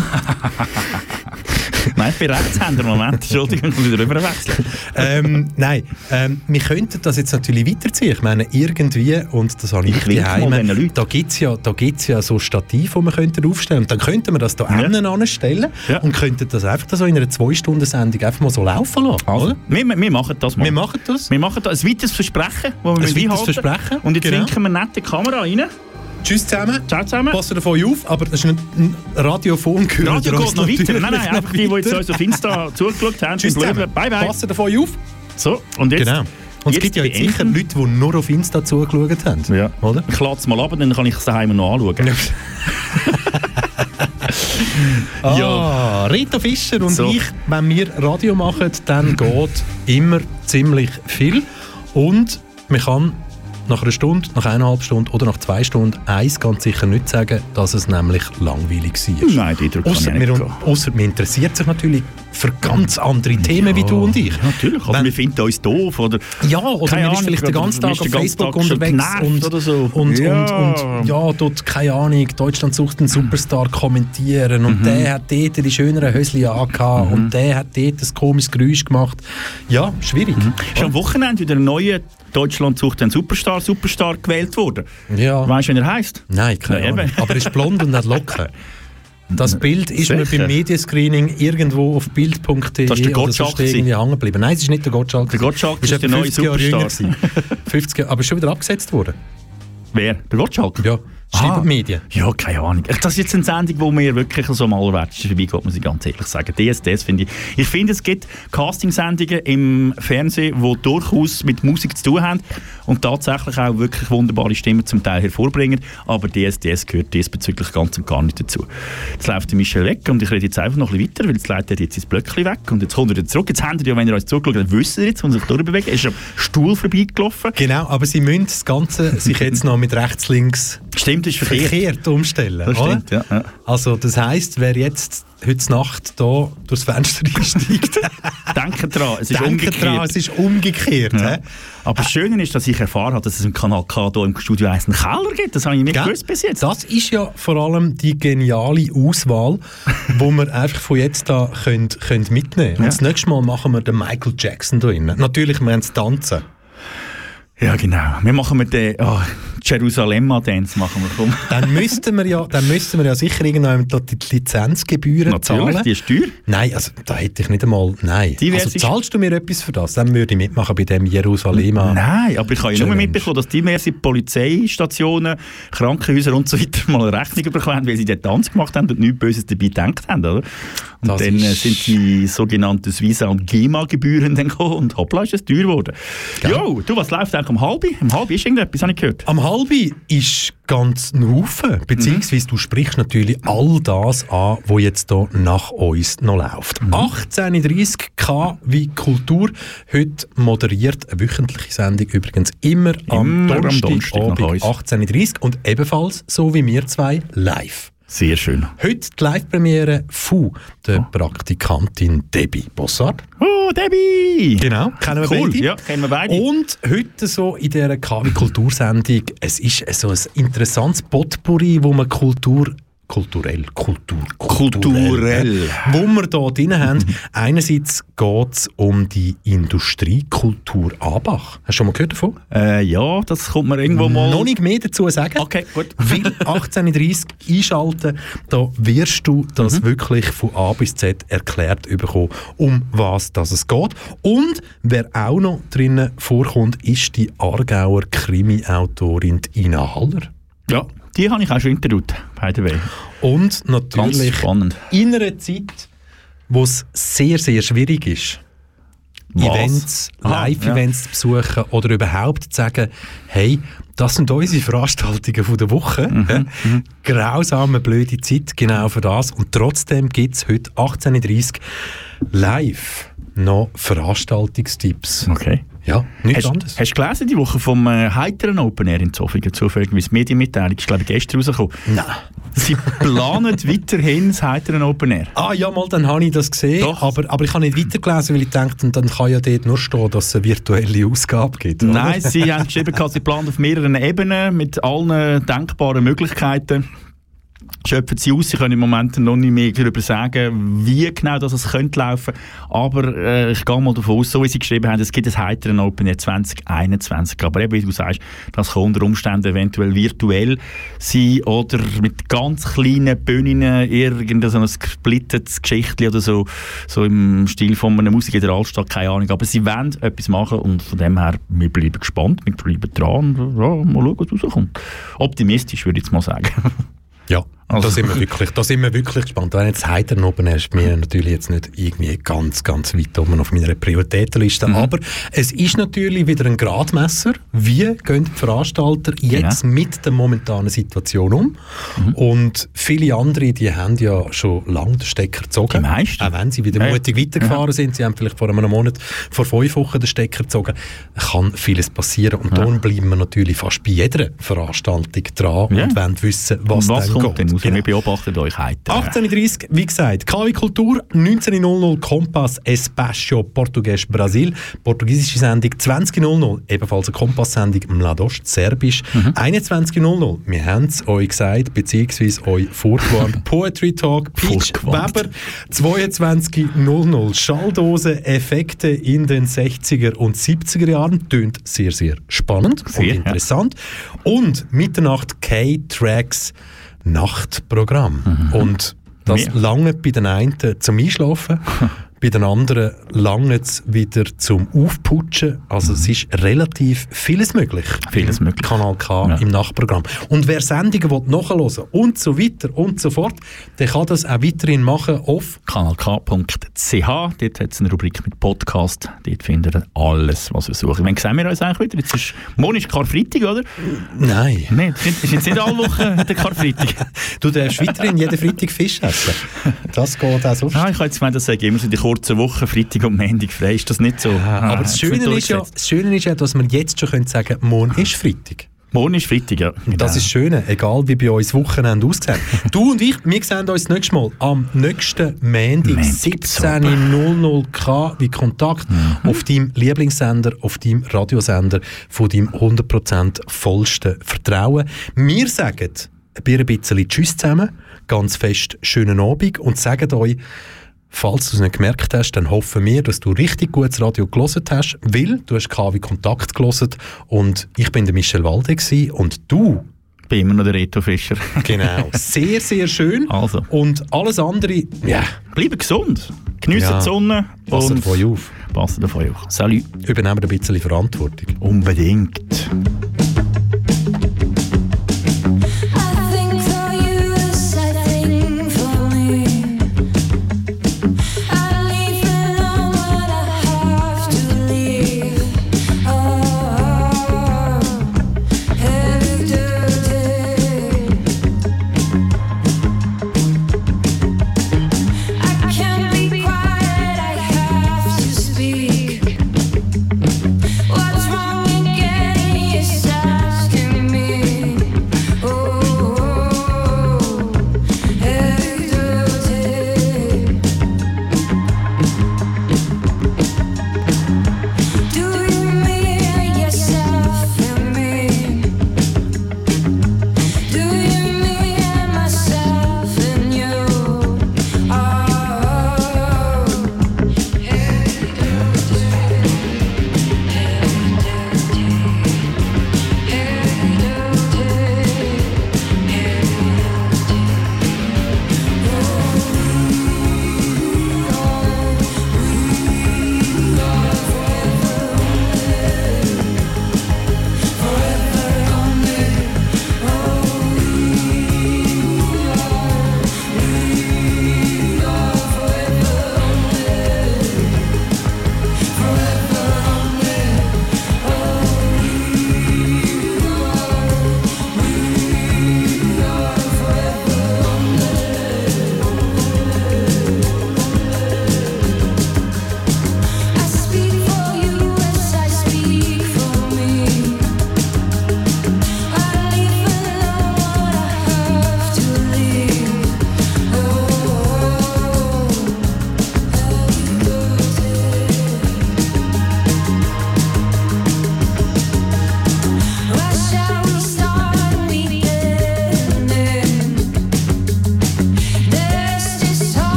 Nein, ich bin Rechtshänder. Moment, Entschuldigung, ich muss wieder rüberwechseln. ähm, nein, ähm, wir könnten das jetzt natürlich weiterziehen. Ich meine, irgendwie, und das habe ich, Ich daheim, da gibt es ja, da gibt's ja so Stativ, die wir könnten aufstellen Und dann könnten wir das da Ja. anstellen Ja. und könnten das einfach so in einer Zwei-Stunden-Sendung einfach mal so laufen lassen. Also, wir, wir machen das mal. Wir machen das. Wir machen da ein weiteres Versprechen, das wir weiteres einhalten. Versprechen, Und jetzt genau. winken wir nett die Kamera rein. Tschüss zusammen. Ciao zusammen. Passt davon auf, aber das ist ein, ein Radiofon. Radio gehört geht uns noch weiter. Nein, nein, noch einfach die, die jetzt uns auf Insta zugeschaut haben, Tschüss zusammen. Bye, bye. Passt davon auf. So, und jetzt... Genau. Und es jetzt gibt ja jetzt sicher Leute, die nur auf Insta zugeschaut haben. Ja. Oder? Ich lade es mal ab, dann kann ich es daheim noch anschauen. Ah, Rita Fischer und So. ich, wenn wir Radio machen, dann geht immer ziemlich viel. Und man kann nach einer Stunde, nach eineinhalb Stunden oder nach zwei Stunden eins ganz sicher nicht sagen, dass es nämlich langweilig war. Nein, die Eindruck kann ich Ausser, nicht ausser man interessiert sich natürlich für ganz andere Themen wie du und ich. Natürlich. Wenn- wir finden uns doof. Oder Ja, oder man ist Ahnung, vielleicht den ganzen Tag ist auf Facebook Tag unterwegs und, oder so. und, Ja. und, und ja, dort, keine Ahnung, Deutschland sucht einen Superstar kommentieren und der hat dort die schöneren Hösli angehabt und der hat dort ein komisches Geräusch gemacht. Ja, schwierig. ist am Wochenende wieder ein neuer Deutschland sucht einen Superstar, Superstar gewählt worden. Ja. Weißt du, wie er heisst? Nein, keine Ahnung. Aber er ist blond und hat Locken. Das Bild ist mir Sicher. beim Medienscreening irgendwo auf bild.de Das ist der oder sonst Gottschalk irgendwie hängen geblieben. Nein, es ist nicht der Gottschalk. Der Gottschalk ist der neue 50 Jahre jünger Superstar. gewesen. 50 Jahre, aber ist schon wieder abgesetzt worden. Wer? Der Gottschalk? Ja, schreiben die Medien. Ja, keine Ahnung. Das ist jetzt eine Sendung, wo mir wirklich so allerwertesten vorbeigeht, muss ich ganz ehrlich sagen. DSDS finde ich. Ich finde, es gibt Castingsendungen im Fernsehen, die durchaus mit Musik zu tun haben und tatsächlich auch wirklich wunderbare Stimmen zum Teil hervorbringen. Aber DSDS gehört diesbezüglich ganz und gar nicht dazu. Jetzt läuft der Michel weg und ich rede jetzt einfach noch ein bisschen weiter, weil jetzt leitet er jetzt ins Blöckchen weg und jetzt kommt er wieder zurück. Jetzt habt ihr ja, wenn ihr euch zugeschaut habt, wisst ihr jetzt, wo er sich durchbewegt. Er ist am Stuhl vorbeigelaufen. Genau, aber sie müssen das Ganze sich jetzt noch mit rechts, links Stimmt, ist verkehrt. verkehrt umstellen. Das stimmt, ja, ja. Also das heisst, wer jetzt heute Nacht hier durchs Fenster einsteigt, Denkt dran, es ist umgekehrt. dran, es ist umgekehrt. Ja. Aber das Schöne ist, dass ich erfahren habe, dass es im Kanal K hier im Studio 1 einen Keller gibt. Das habe ich nicht Gell? gewusst bis jetzt. Das ist ja vor allem die geniale Auswahl, wo wir einfach von jetzt an können, können mitnehmen können. Und das nächste Mal machen wir den Michael Jackson da drinnen. Natürlich, wir haben es tanzen. Ja, genau. Wir machen mit den oh, Jerusalem-Dance machen wir. Komm. Dann müssten wir ja, dann müssten wir ja sicher irgendwann die Lizenzgebühren Natürlich, zahlen. die ist teuer. Nein, also da hätte ich nicht einmal. Nein. Die also zahlst du mir etwas für das? Dann würde ich mitmachen bei dem Jerusalem. Nein, aber ich habe ja nur mitbekommen, dass diverse Polizeistationen, Krankenhäuser und so weiter mal eine Rechnung bekommen haben, weil sie den Tanz gemacht haben und nichts Böses dabei gedacht haben. Oder? Und Das dann äh, sind die sogenannten Visa- und GEMA-Gebühren dann gekommen und hoppla, ist es teuer geworden. Jo, du, was läuft eigentlich um halb? Um halb ist irgendetwas, habe ich gehört. Am halbi ist ganz ein Haufen, beziehungsweise du sprichst natürlich all das an, was jetzt hier nach uns noch läuft. 18.30 K wie Kultur, heute moderiert eine wöchentliche Sendung übrigens immer, am Immer am Donnerstagabend uns. 18.30 und ebenfalls, so wie wir zwei, live. Sehr schön. Heute die Live-Premiere von der Praktikantin Debbie Bossard. Oh, Debbie! Genau, kennen wir Cool, beide. ja, kennen wir beide. Und heute so in dieser KW Kultursendung, es ist so ein interessantes Potpourri, wo man Kultur kulturell, Kultur, Kulturell. äh, wo wir da drin haben. Einerseits geht es um die Industriekultur Abach. Hast du schon mal gehört davon? Äh, ja, das kommt mir irgendwo mal... Noch nicht mehr dazu sagen. Okay, gut. Weil 18.30 einschalten, da wirst du das wirklich von A bis Z erklärt bekommen, um was das es geht. Und wer auch noch drinnen vorkommt, ist die Aargauer Krimi-Autorin Ina Haller. Ja, die habe ich auch schon interviewt, by the way. Und natürlich in einer Zeit, wo es sehr, sehr schwierig ist? Events, Aha, Live-Events zu besuchen oder überhaupt zu sagen, hey, das sind unsere Veranstaltungen von der Woche. Mhm, hä? Grausame, blöde Zeit, genau für das. Und trotzdem gibt es heute 18.30 Uhr live noch Veranstaltungstipps. Okay. Ja, nichts Hast, anderes. hast du gelesen, die Woche vom äh, heiteren Open Air in Zofingen, zufälligerweise Medienmitteilung, ist glaube ich gestern rausgekommen. Nein. Sie planen weiterhin das heiteren Open Air. Ah ja, mal, dann habe ich das gesehen, Doch. aber, aber ich habe nicht weitergelesen, weil ich dachte, dann kann ja dort nur stehen, dass es eine virtuelle Ausgabe gibt. oder? Nein, sie haben geschrieben, sie planen auf mehreren Ebenen mit allen denkbaren Möglichkeiten. Schöpfen sie aus, sie können im Moment noch nicht mehr darüber sagen, wie genau das es könnte laufen. Aber äh, ich gehe mal davon aus, so wie sie geschrieben haben, es gibt ein heiteren Open Air 2021. Aber eben, wie du sagst, das kann unter Umständen eventuell virtuell sein oder mit ganz kleinen Bühnen irgendein gesplittetes Geschichtchen oder so, so im Stil von einer Musik in der Altstadt, keine Ahnung. Aber sie wollen etwas machen und von dem her, wir bleiben gespannt, wir bleiben dran ja, mal schauen, was rauskommt. Optimistisch, würde ich jetzt mal sagen. Ja, Also- Da sind, wir wirklich, da sind wir wirklich gespannt. Wenn jetzt Heidern oben ist, mir natürlich jetzt nicht irgendwie ganz, ganz weit oben auf meiner Prioritätenliste. Mhm. Aber es ist natürlich wieder ein Gradmesser. Wie gehen die Veranstalter jetzt Genau. mit der momentanen Situation um? Mhm. Und viele andere, die haben ja schon lange den Stecker gezogen. Die meisten. Auch wenn sie wieder Ja, ja. mutig weitergefahren sind. Sie haben vielleicht vor einem Monat, vor fünf Wochen den Stecker gezogen. Kann vieles passieren. Und darum bleiben wir natürlich fast bei jeder Veranstaltung dran Ja. und wollen wissen, was, Was dann kommt denn raus? Genau. Wir beobachten euch heute. 18.30 wie gesagt, KW Kultur, 19.00 Kompass Espacio Portugues Brasil, portugiesische Sendung 20.00, ebenfalls eine Kompass-Sendung Mladost, Serbisch, Mhm. 21.00, wir haben es euch gesagt, beziehungsweise euch vorgewarnt, Poetry Talk, Peach. Weber, 22.00, Schalldose, Effekte in den 60er und 70er Jahren, tönt sehr, sehr spannend Sehr, und ja. interessant. Und Mitternacht K-Tracks Nachtprogramm. Und das Mehr. lange bei den einen zum Einschlafen, bei den anderen lange es wieder zum Aufputschen. Also es ist relativ vieles möglich. Vieles möglich. Kanal K Ja. im Nachtprogramm. Und wer Sendungen will nachhören und so weiter und so fort, der kann das auch weiterhin machen auf kanalk.ch. Dort hat es eine Rubrik mit Podcast. Dort findet ihr alles, was ihr sucht. Wann sehen wir uns eigentlich wieder? Jetzt ist, morgen ist Karfreitag, oder? Nein. Nein, ist jetzt nicht alle Wochen der Karfreitag. Du darfst weiterhin jeden Freitag Fisch essen. Das geht auch sonst. Ah, ich habe jetzt gemeint, das sage immer so in die kurzen Wochen, Freitag und Montag frei. Ist das nicht so? Ah, Aber das Schöne, ist ja, das Schöne ist ja, dass wir jetzt schon können sagen können, morgen ist Freitag. Morgen ist Freitag, ja. Das ist das Schöne, egal wie bei uns Wochenende aussehen. du und ich, wir sehen uns das nächste Mal am nächsten Montag, Montag, 17.00 K wie Kontakt Mhm. auf deinem Lieblingssender, auf deinem Radiosender von deinem 100% vollsten Vertrauen. Wir sagen ein bisschen Tschüss zusammen, ganz fest schönen Abend und sagen euch, Falls du es nicht gemerkt hast, dann hoffen wir, dass du richtig gutes Radio gelesen hast, weil du hast KW Kontakt gelesen und ich bin der Michel Walde und du bin immer noch der Reto Fischer. Genau, sehr, sehr schön. Also. Und alles andere, ja, Bleibt gesund. Geniessen Ja. die Sonne. passt und auf euch auf. Passt auf euch auf. Salut. Übernehmen ein bisschen Verantwortung. Unbedingt.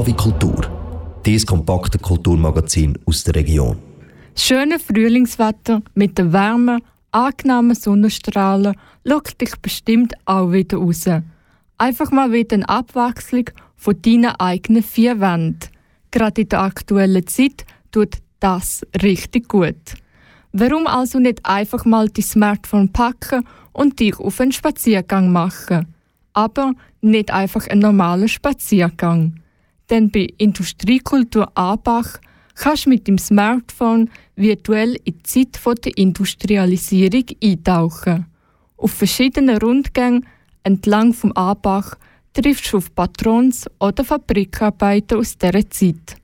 Kavi Kultur, dieses kompakte Kulturmagazin aus der Region. Das schöne Frühlingswetter mit den warmen, angenehmen Sonnenstrahlen lockt dich bestimmt auch wieder raus. Einfach mal wieder eine Abwechslung von deinen eigenen vier Wänden. Gerade in der aktuellen Zeit tut das richtig gut. Warum also nicht einfach mal dein Smartphone packen und dich auf einen Spaziergang machen? Aber nicht einfach einen normalen Spaziergang. Denn bei Industriekultur Abach kannst du mit dem Smartphone virtuell in die Zeit der Industrialisierung eintauchen. Auf verschiedenen Rundgängen entlang vom Abach triffst du auf Patrons oder Fabrikarbeiter aus dieser Zeit.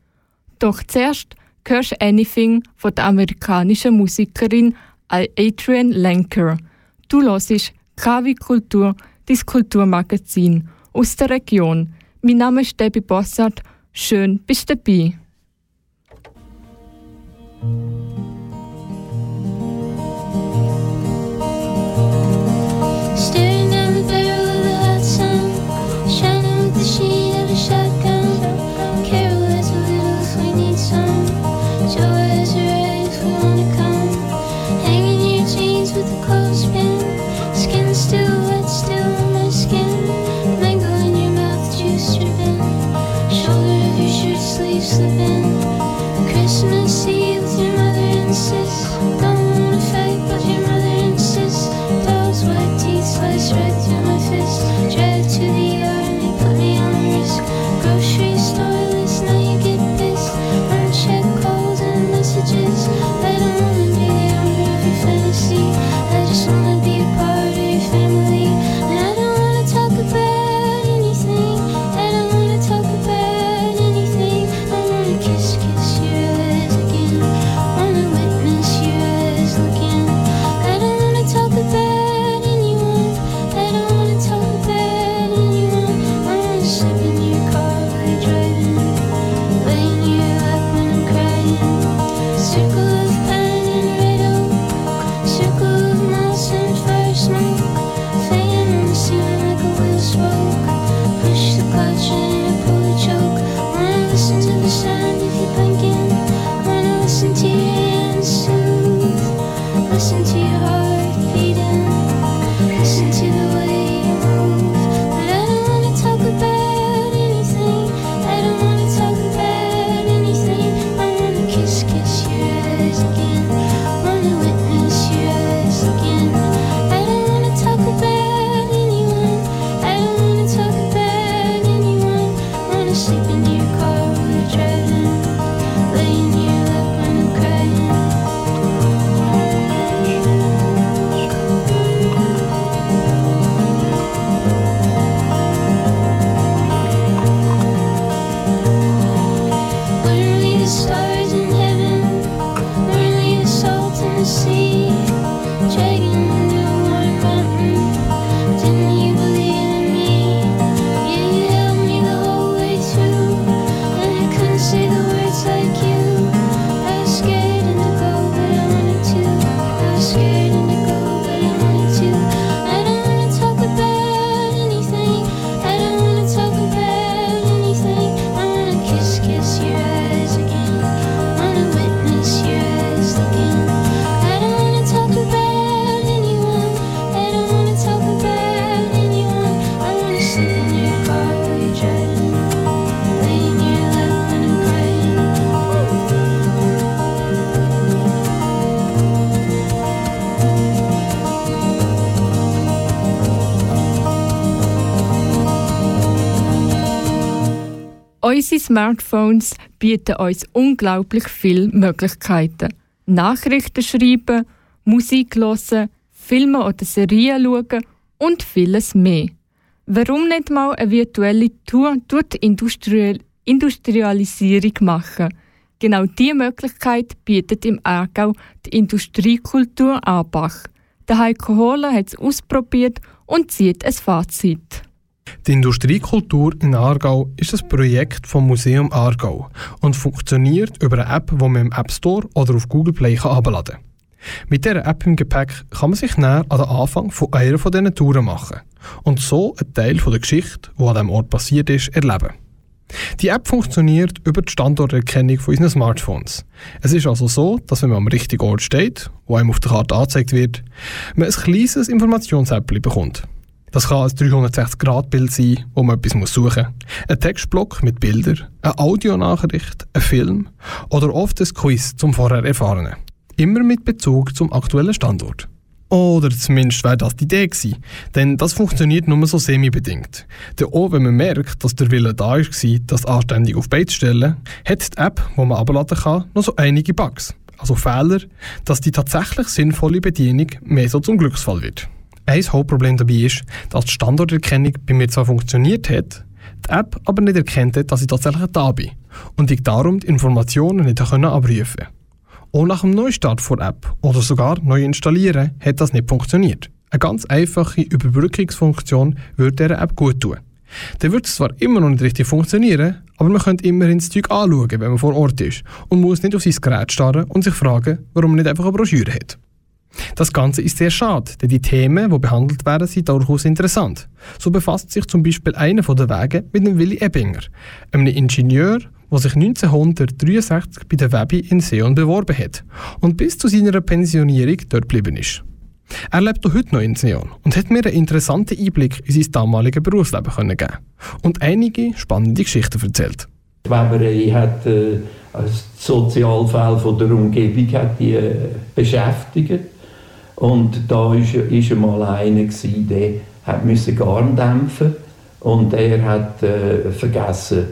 Doch zuerst hörst du Anything von der amerikanischen Musikerin Adrienne Lenker. Du hörst KW Kultur, dein Kulturmagazin aus der Region. Mein Name ist Debbie Bossart. Schön, bist du dabei. Unsere Smartphones bieten uns unglaublich viele Möglichkeiten. Nachrichten schreiben, Musik hören, Filme oder Serien schauen und vieles mehr. Warum nicht mal eine virtuelle Tour durch die Industrie Industrialisierung machen? Genau diese Möglichkeit bietet im Aargau die Industriekultur Abach. Der Heiko Hohler hat es ausprobiert und zieht ein Fazit. Die Industriekultur in Aargau ist ein Projekt vom Museum Aargau und funktioniert über eine App, die man im App Store oder auf Google Play herunterladen kann. Mit dieser App im Gepäck kann man sich näher an den Anfang von einer von diesen Touren machen und so einen Teil von der Geschichte, die an diesem Ort passiert ist, erleben. Die App funktioniert über die Standorterkennung von unseren Smartphones. Es ist also so, dass wenn man am richtigen Ort steht, wo einem auf der Karte angezeigt wird, man ein kleines Informationsäppchen bekommt. Das kann ein 360-Grad-Bild sein, wo man etwas suchen muss. Ein Textblock mit Bildern, eine Audionachricht, ein Film oder oft ein Quiz zum vorher Erfahrenen. Immer mit Bezug zum aktuellen Standort. Oder zumindest wäre das die Idee gewesen. Denn das funktioniert nur so semi-bedingt. Denn auch wenn man merkt, dass der Wille da war, das anständig auf Bein zu stellen, hat die App, die man abladen kann, noch so einige Bugs. Also Fehler, dass die tatsächlich sinnvolle Bedienung mehr so zum Glücksfall wird. Ein Hauptproblem dabei ist, dass die Standorterkennung bei mir zwar funktioniert hat, die App aber nicht erkennt hat, dass ich tatsächlich da bin und ich darum die Informationen nicht abrufen konnte. Auch nach dem Neustart der App oder sogar neu installieren hat das nicht funktioniert. Eine ganz einfache Überbrückungsfunktion würde dieser App gut tun. Dann wird es zwar immer noch nicht richtig funktionieren, aber man könnte immerhin das Zeug anschauen, wenn man vor Ort ist und muss nicht auf sein Gerät starren und sich fragen, warum man nicht einfach eine Broschüre hat. Das Ganze ist sehr schade, denn die Themen, die behandelt werden, sind durchaus interessant. So befasst sich zum Beispiel einer der Wege mit dem Willy Ebbinger, einem Ingenieur, der sich 1963 bei der Webi in Seon beworben hat und bis zu seiner Pensionierung dort geblieben ist. Er lebt auch heute noch in Seon und hat mir einen interessanten Einblick in sein damaliges Berufsleben können geben und einige spannende Geschichten erzählt. Weberei hat äh, als Sozialfälle von der Umgebung hat die, äh, beschäftigt. Und da ist, ist einmal einer, gewesen, der hat müssen Garn dämpfen und er hat äh, vergessen,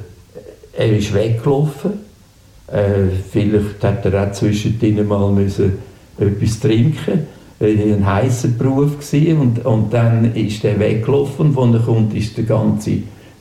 er ist weggelaufen. Äh, vielleicht hat er auch zwischendrin mal müssen etwas trinken er ein heißer Beruf war. Und, und dann ist er weggelaufen. Und als er kommt, ist der ganze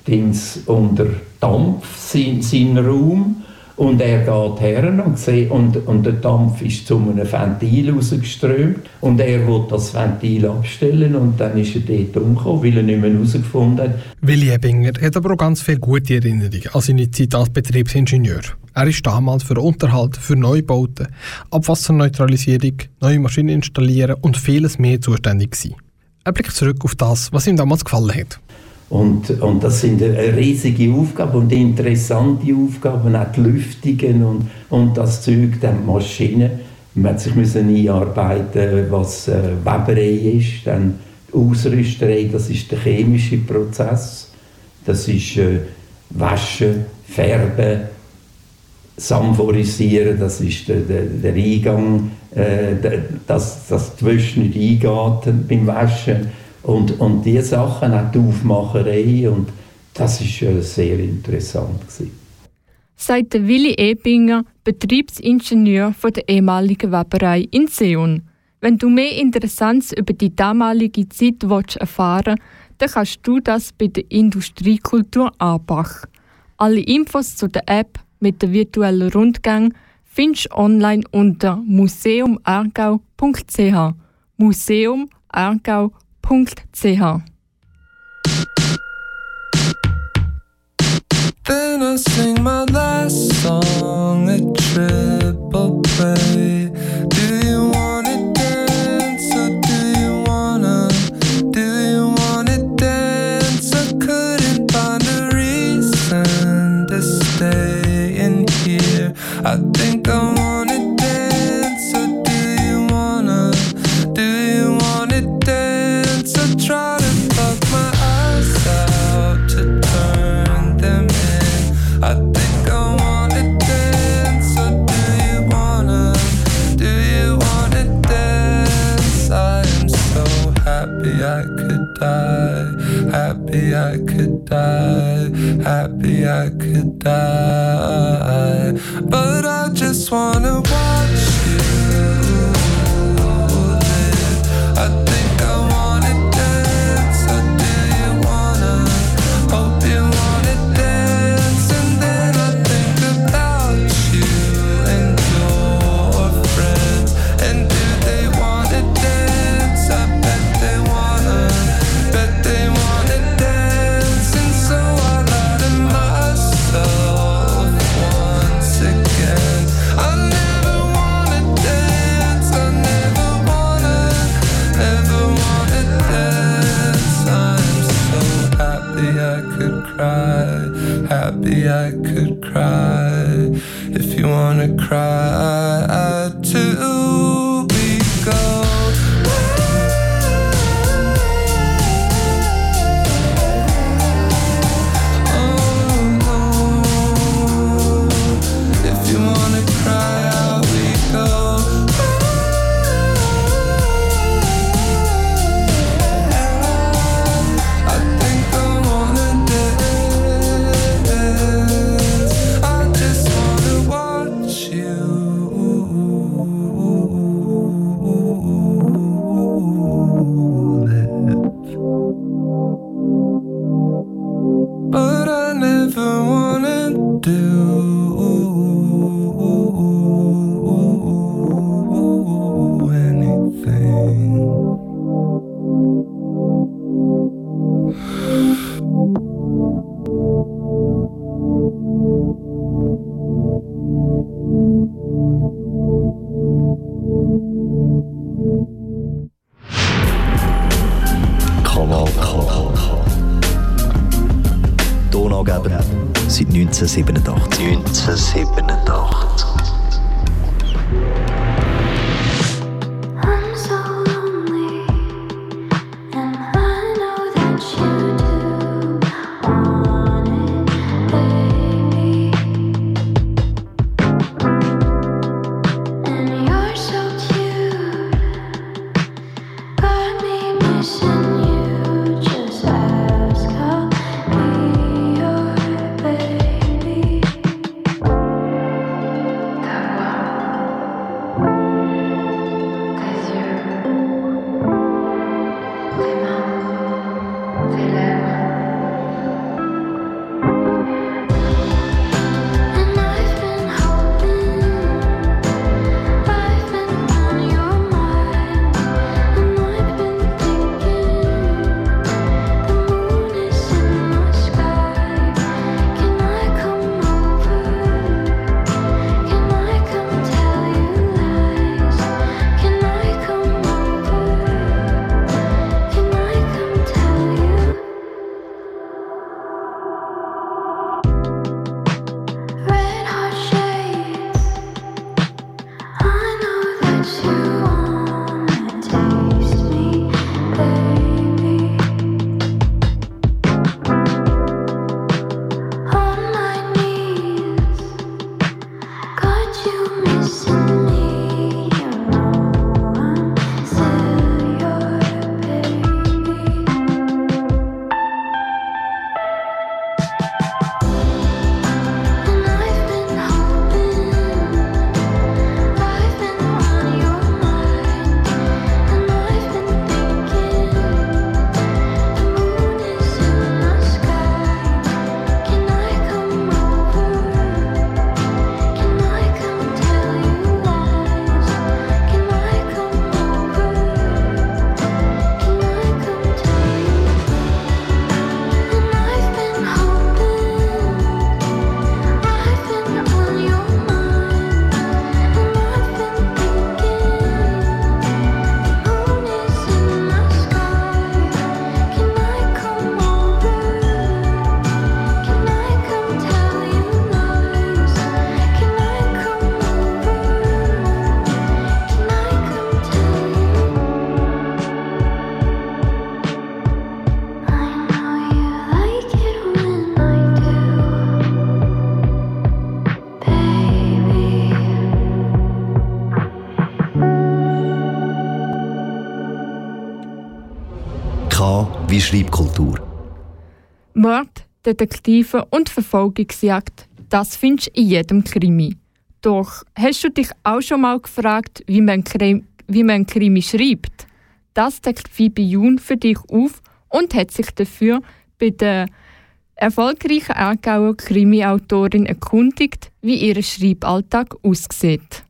Dings unter Dampf, sein, sein Raum. Und er geht her und, sieht, und, und der Dampf ist zu einem Ventil rausgeströmt. Und er will das Ventil abstellen und dann ist er dort umgekommen, weil er nicht mehr herausgefunden hat. Willi Ebinger hat aber auch ganz viele gute Erinnerungen an seine Zeit als Betriebsingenieur. Er ist damals für Unterhalt, für Neubauten, Abwasserneutralisierung, neue Maschinen installieren und vieles mehr zuständig gewesen. Er blickt zurück auf das, was ihm damals gefallen hat. Und, und das sind riesige Aufgaben und interessante Aufgaben, auch die Lüftungen und, und das Zeug, die Maschinen. Man hat sich müssen einarbeiten, was äh, Weberei ist, dann Ausrüsterei, das ist der chemische Prozess, das ist äh, Waschen, Färben, Samphorisieren, das ist der, der, der Eingang, äh, der, dass, dass die Wäsche nicht eingeht beim Waschen und, und diese Sachen, auch die Aufmacherei und das war äh, sehr interessant. Gewesen. Sagt der Willi Ebinger, Betriebsingenieur von der ehemaligen Weberei in Seon. Wenn du mehr Interessantes über die damalige Zeit willst erfahren dann kannst du das bei der Industriekultur Abach. Alle Infos zu der App mit der virtuellen Rundgang findest du online unter museumargau.ch. museumargau.ch Then I sing my last song at triple play. Die, happy I could die, happy I could die. But I just wanna watch you. I I could cry. If you wanna cry K. Donaugeber seit 1987. 1987. Schreibkultur. Mord, Detektive und Verfolgungsjagd, das findest du in jedem Krimi. Doch hast du dich auch schon mal gefragt, wie man, Krimi, wie man Krimi schreibt? Das deckt Phoebe Jun für dich auf und hat sich dafür bei der erfolgreichen Aargauer Krimi-Autorin erkundigt, wie ihr Schreiballtag aussieht.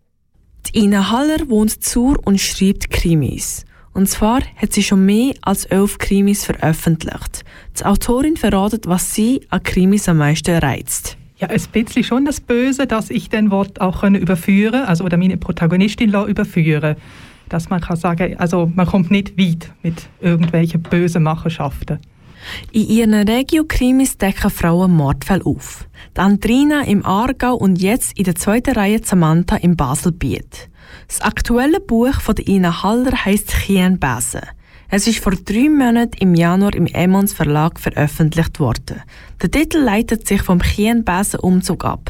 Die Ina Haller wohnt zur und schreibt Krimis. Und zwar hat sie schon mehr als elf Krimis veröffentlicht. Die Autorin verratet, was sie an Krimis am meisten reizt. Ja, ein bisschen schon das Böse, dass ich den Wort auch überführen, also oder meine Protagonistin lassen überführen, dass man kann sagen, also man kommt nicht weit mit irgendwelchen bösen Machenschaften. In ihren Regio-Krimis decken Frauen Mordfälle auf. Die Andrina im Aargau und jetzt in der zweiten Reihe Samantha im Baselbiet. Das aktuelle Buch von Ina Haller heisst Chien Besen. Es ist vor drei Monaten im Januar im Emmons Verlag veröffentlicht worden. Der Titel leitet sich vom Chien Besen Umzug ab.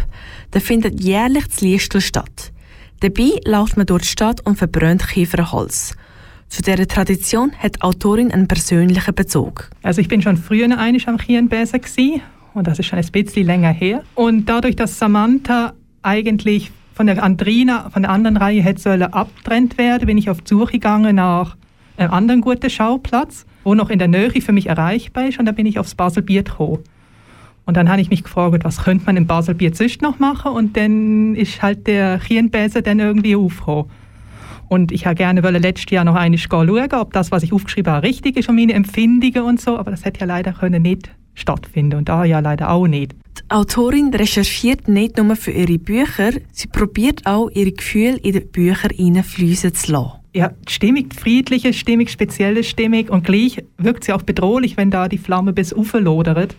Der findet jährlich zu Liestel statt. Dabei läuft man durch die Stadt und verbrennt Kieferholz. Zu dieser Tradition hat die Autorin einen persönlichen Bezug. Also ich bin schon früher einig am Kirnbäser und das ist schon ein bisschen länger her. Und dadurch, dass Samantha eigentlich von der Andrina, von der anderen Reihe hätte sollen abtrennt werden, bin ich auf die Suche gegangen nach einem anderen guten Schauplatz, wo noch in der Nähe für mich erreichbar ist und da bin ich aufs Baselbiet gekommen. Und dann habe ich mich gefragt, was könnte man im Baselbiet sonst noch machen und dann ist halt der Kirnbäser dann irgendwie aufgekommen. Und ich hätte gerne wollen letztes Jahr noch einmal schauen, ob das, was ich aufgeschrieben habe, richtig ist und meine Empfindungen und so, aber das hätte ja leider können nicht stattfinden und da ja leider auch nicht. Die Autorin recherchiert nicht nur für ihre Bücher, sie probiert auch, ihre Gefühle in die Bücher hineinfließen zu lassen. Ja, die friedliche Stimmung, spezielle Stimmung und gleich wirkt sie auch bedrohlich, wenn da die Flamme bis auflodert.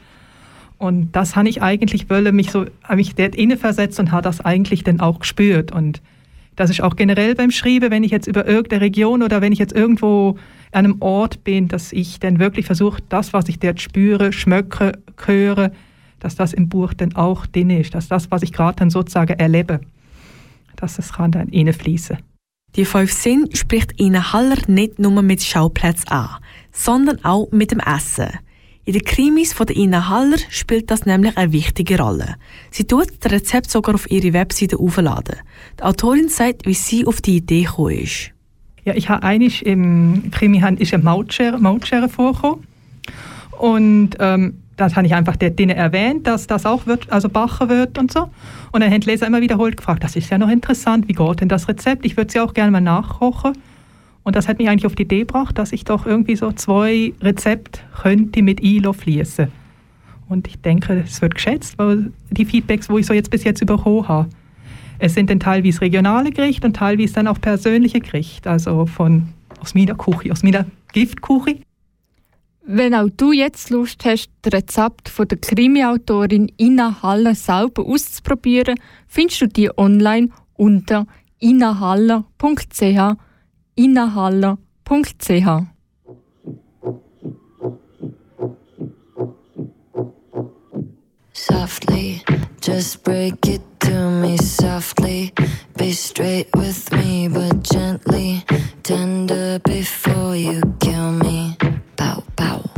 Und das habe ich eigentlich wollen, mich so, habe mich dort versetzt und habe das eigentlich dann auch gespürt. Und das ist auch generell beim Schreiben, wenn ich jetzt über irgendeine Region oder wenn ich jetzt irgendwo einem Ort bin, dass ich dann wirklich versuche, das, was ich dort spüre, schmecke, höre, dass das im Buch dann auch drin ist, dass das, was ich gerade dann sozusagen erlebe, dass das kann dann reinfließen. Die fünf Sinn spricht Ina Haller nicht nur mit Schauplätzen an, sondern auch mit dem Essen. In den Krimis von der Ina Haller spielt das nämlich eine wichtige Rolle. Sie tut das Rezept sogar auf ihre Webseite aufladen. Die Autorin sagt, wie sie auf die Idee gekommen ist. Ja, ich habe eigentlich im Krimi ist eine Mautschere, Mautschere vorgekommen. Und ähm, das habe ich einfach drinnen erwähnt, dass das auch wird, also backen wird und so. Und dann haben die Leser immer wiederholt gefragt, das ist ja noch interessant, wie geht denn das Rezept? Ich würde es ja auch gerne mal nachkochen. Und das hat mich eigentlich auf die Idee gebracht, dass ich doch irgendwie so zwei Rezepte könnte mit ILO fließen. Und ich denke, es wird geschätzt, weil die Feedbacks, wo ich so jetzt bis jetzt bekommen habe, es sind dann teilweise regionale Gerichte und teilweise dann auch persönliche Gerichte, also von aus meiner Küche, aus meiner Giftküche. Wenn auch du jetzt Lust hast, das Rezept von der Krimi-Autorin Ina Haller selber auszuprobieren, findest du die online unter inahaller.ch inahaller.ch Softly, just break it to me softly. Be straight with me, but gently. Tender before you kill me. Bow, pow.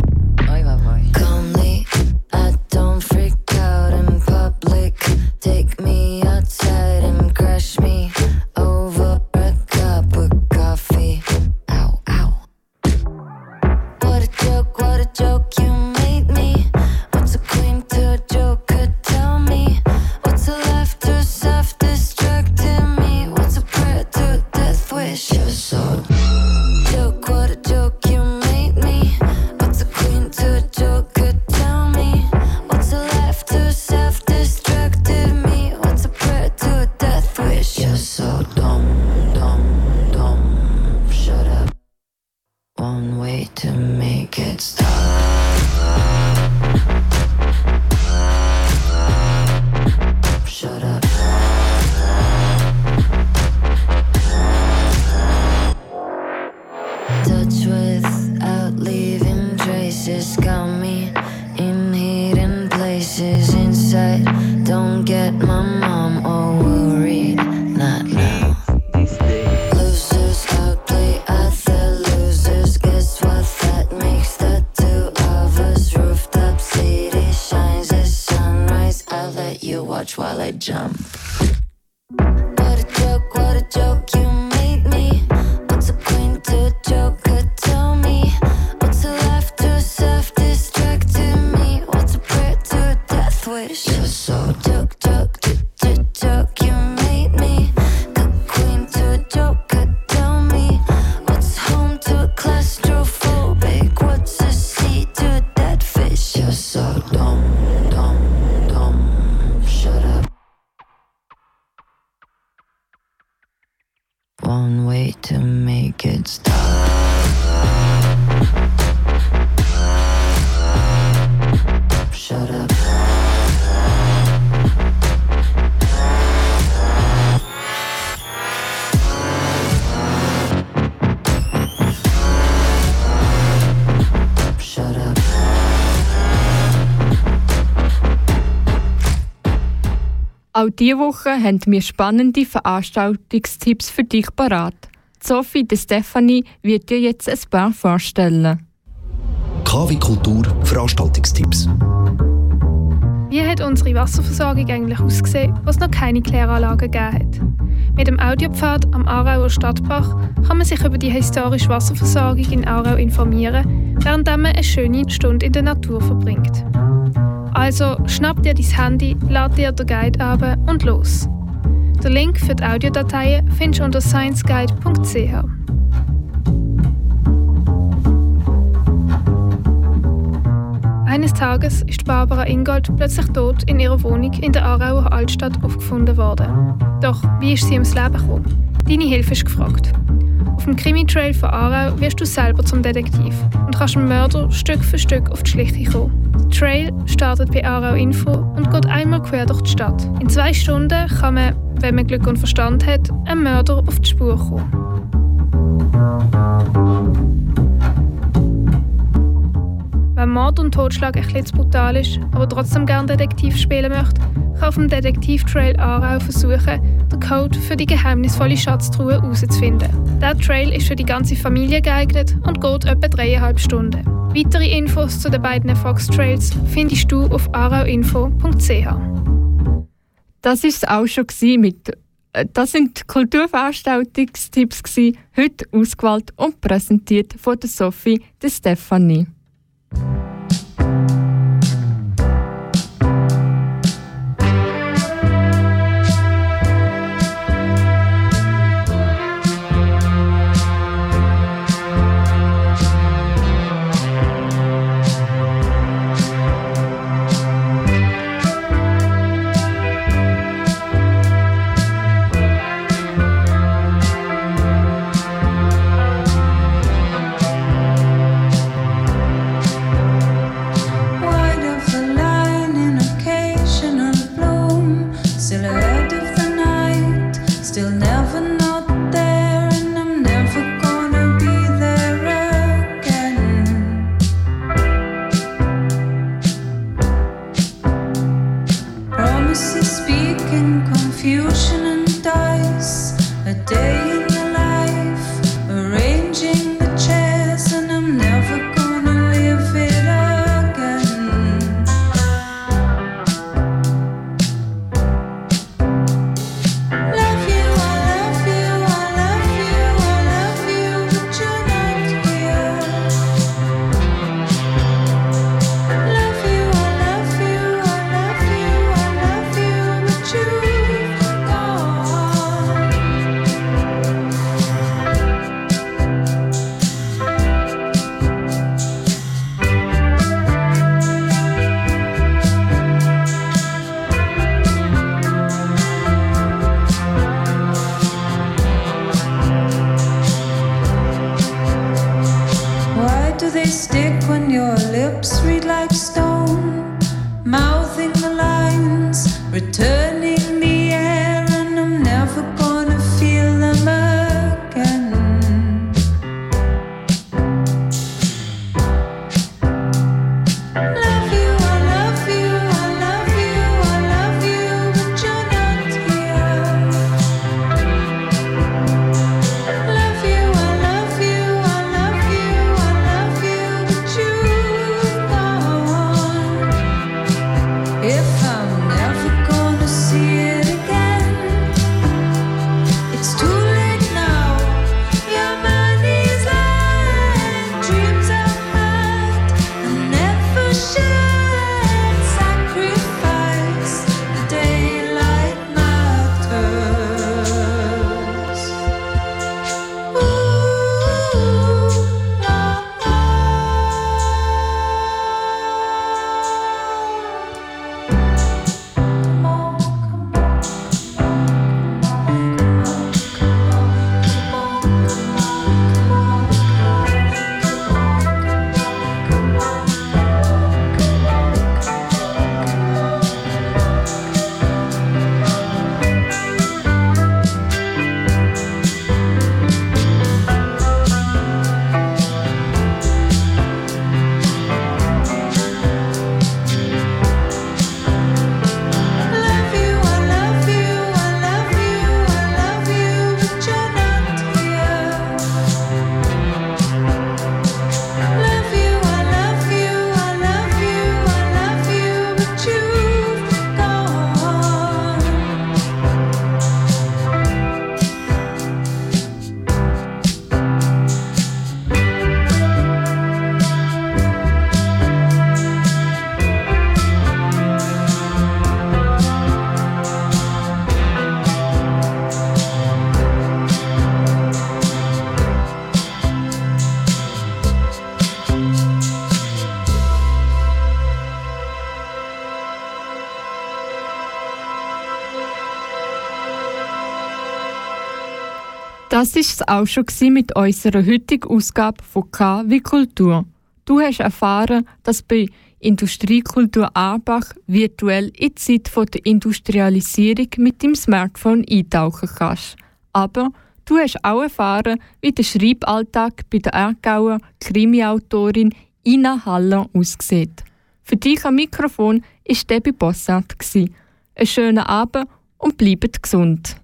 To make it stop. Diese Woche haben wir spannende Veranstaltungstipps für dich parat. Sophie de Stefanie wird dir jetzt ein paar vorstellen. KW Kultur Veranstaltungstipps. Wie hat unsere Wasserversorgung eigentlich ausgesehen, was noch keine Kläranlagen gegeben hat? Mit dem Audiopfad am Aarauer Stadtbach kann man sich über die historische Wasserversorgung in Aarau informieren, während man eine schöne Stunde in der Natur verbringt. Also schnapp dir dein Handy, lad dir den Guide ab und los. Den Link für die Audiodateien findest du unter scienceguide.ch. Eines Tages ist Barbara Ingold plötzlich tot in ihrer Wohnung in der Aarauer Altstadt aufgefunden worden. Doch wie ist sie ums Leben gekommen? Deine Hilfe ist gefragt. Dem Krimi-Trail von Aarau wirst du selber zum Detektiv und kannst dem Mörder Stück für Stück auf die Schliche kommen. Der Trail startet bei Aarau Info und geht einmal quer durch die Stadt. In zwei Stunden kann man, wenn man Glück und Verstand hat, einem Mörder auf die Spur kommen. Wenn Mord und Totschlag ein bisschen zu brutal ist, aber trotzdem gerne Detektiv spielen möchte, kann auf dem Detektiv-Trail Aarau versuchen, den Code für die geheimnisvolle Schatztruhe herauszufinden. Der Trail ist für die ganze Familie geeignet und geht etwa dreieinhalb Stunden. Weitere Infos zu den beiden Fox Trails findest du auf arauinfo.ch. Das ist es auch schon mit äh, das sind die Kulturveranstaltungstipps heute ausgewählt und präsentiert von der Sophie de Stefanie. Das war es auch schon mit unserer heutigen Ausgabe von K wie Kultur. Du hast erfahren, dass bei Industriekultur Arbach virtuell in die Zeit der Industrialisierung mit dem Smartphone eintauchen kannst. Aber du hast auch erfahren, wie der Schreiballtag bei der Aargauer Krimi-Autorin Ina Haller aussieht. Für dich am Mikrofon war Debbie Bossart. Einen schönen Abend und bleibt gesund.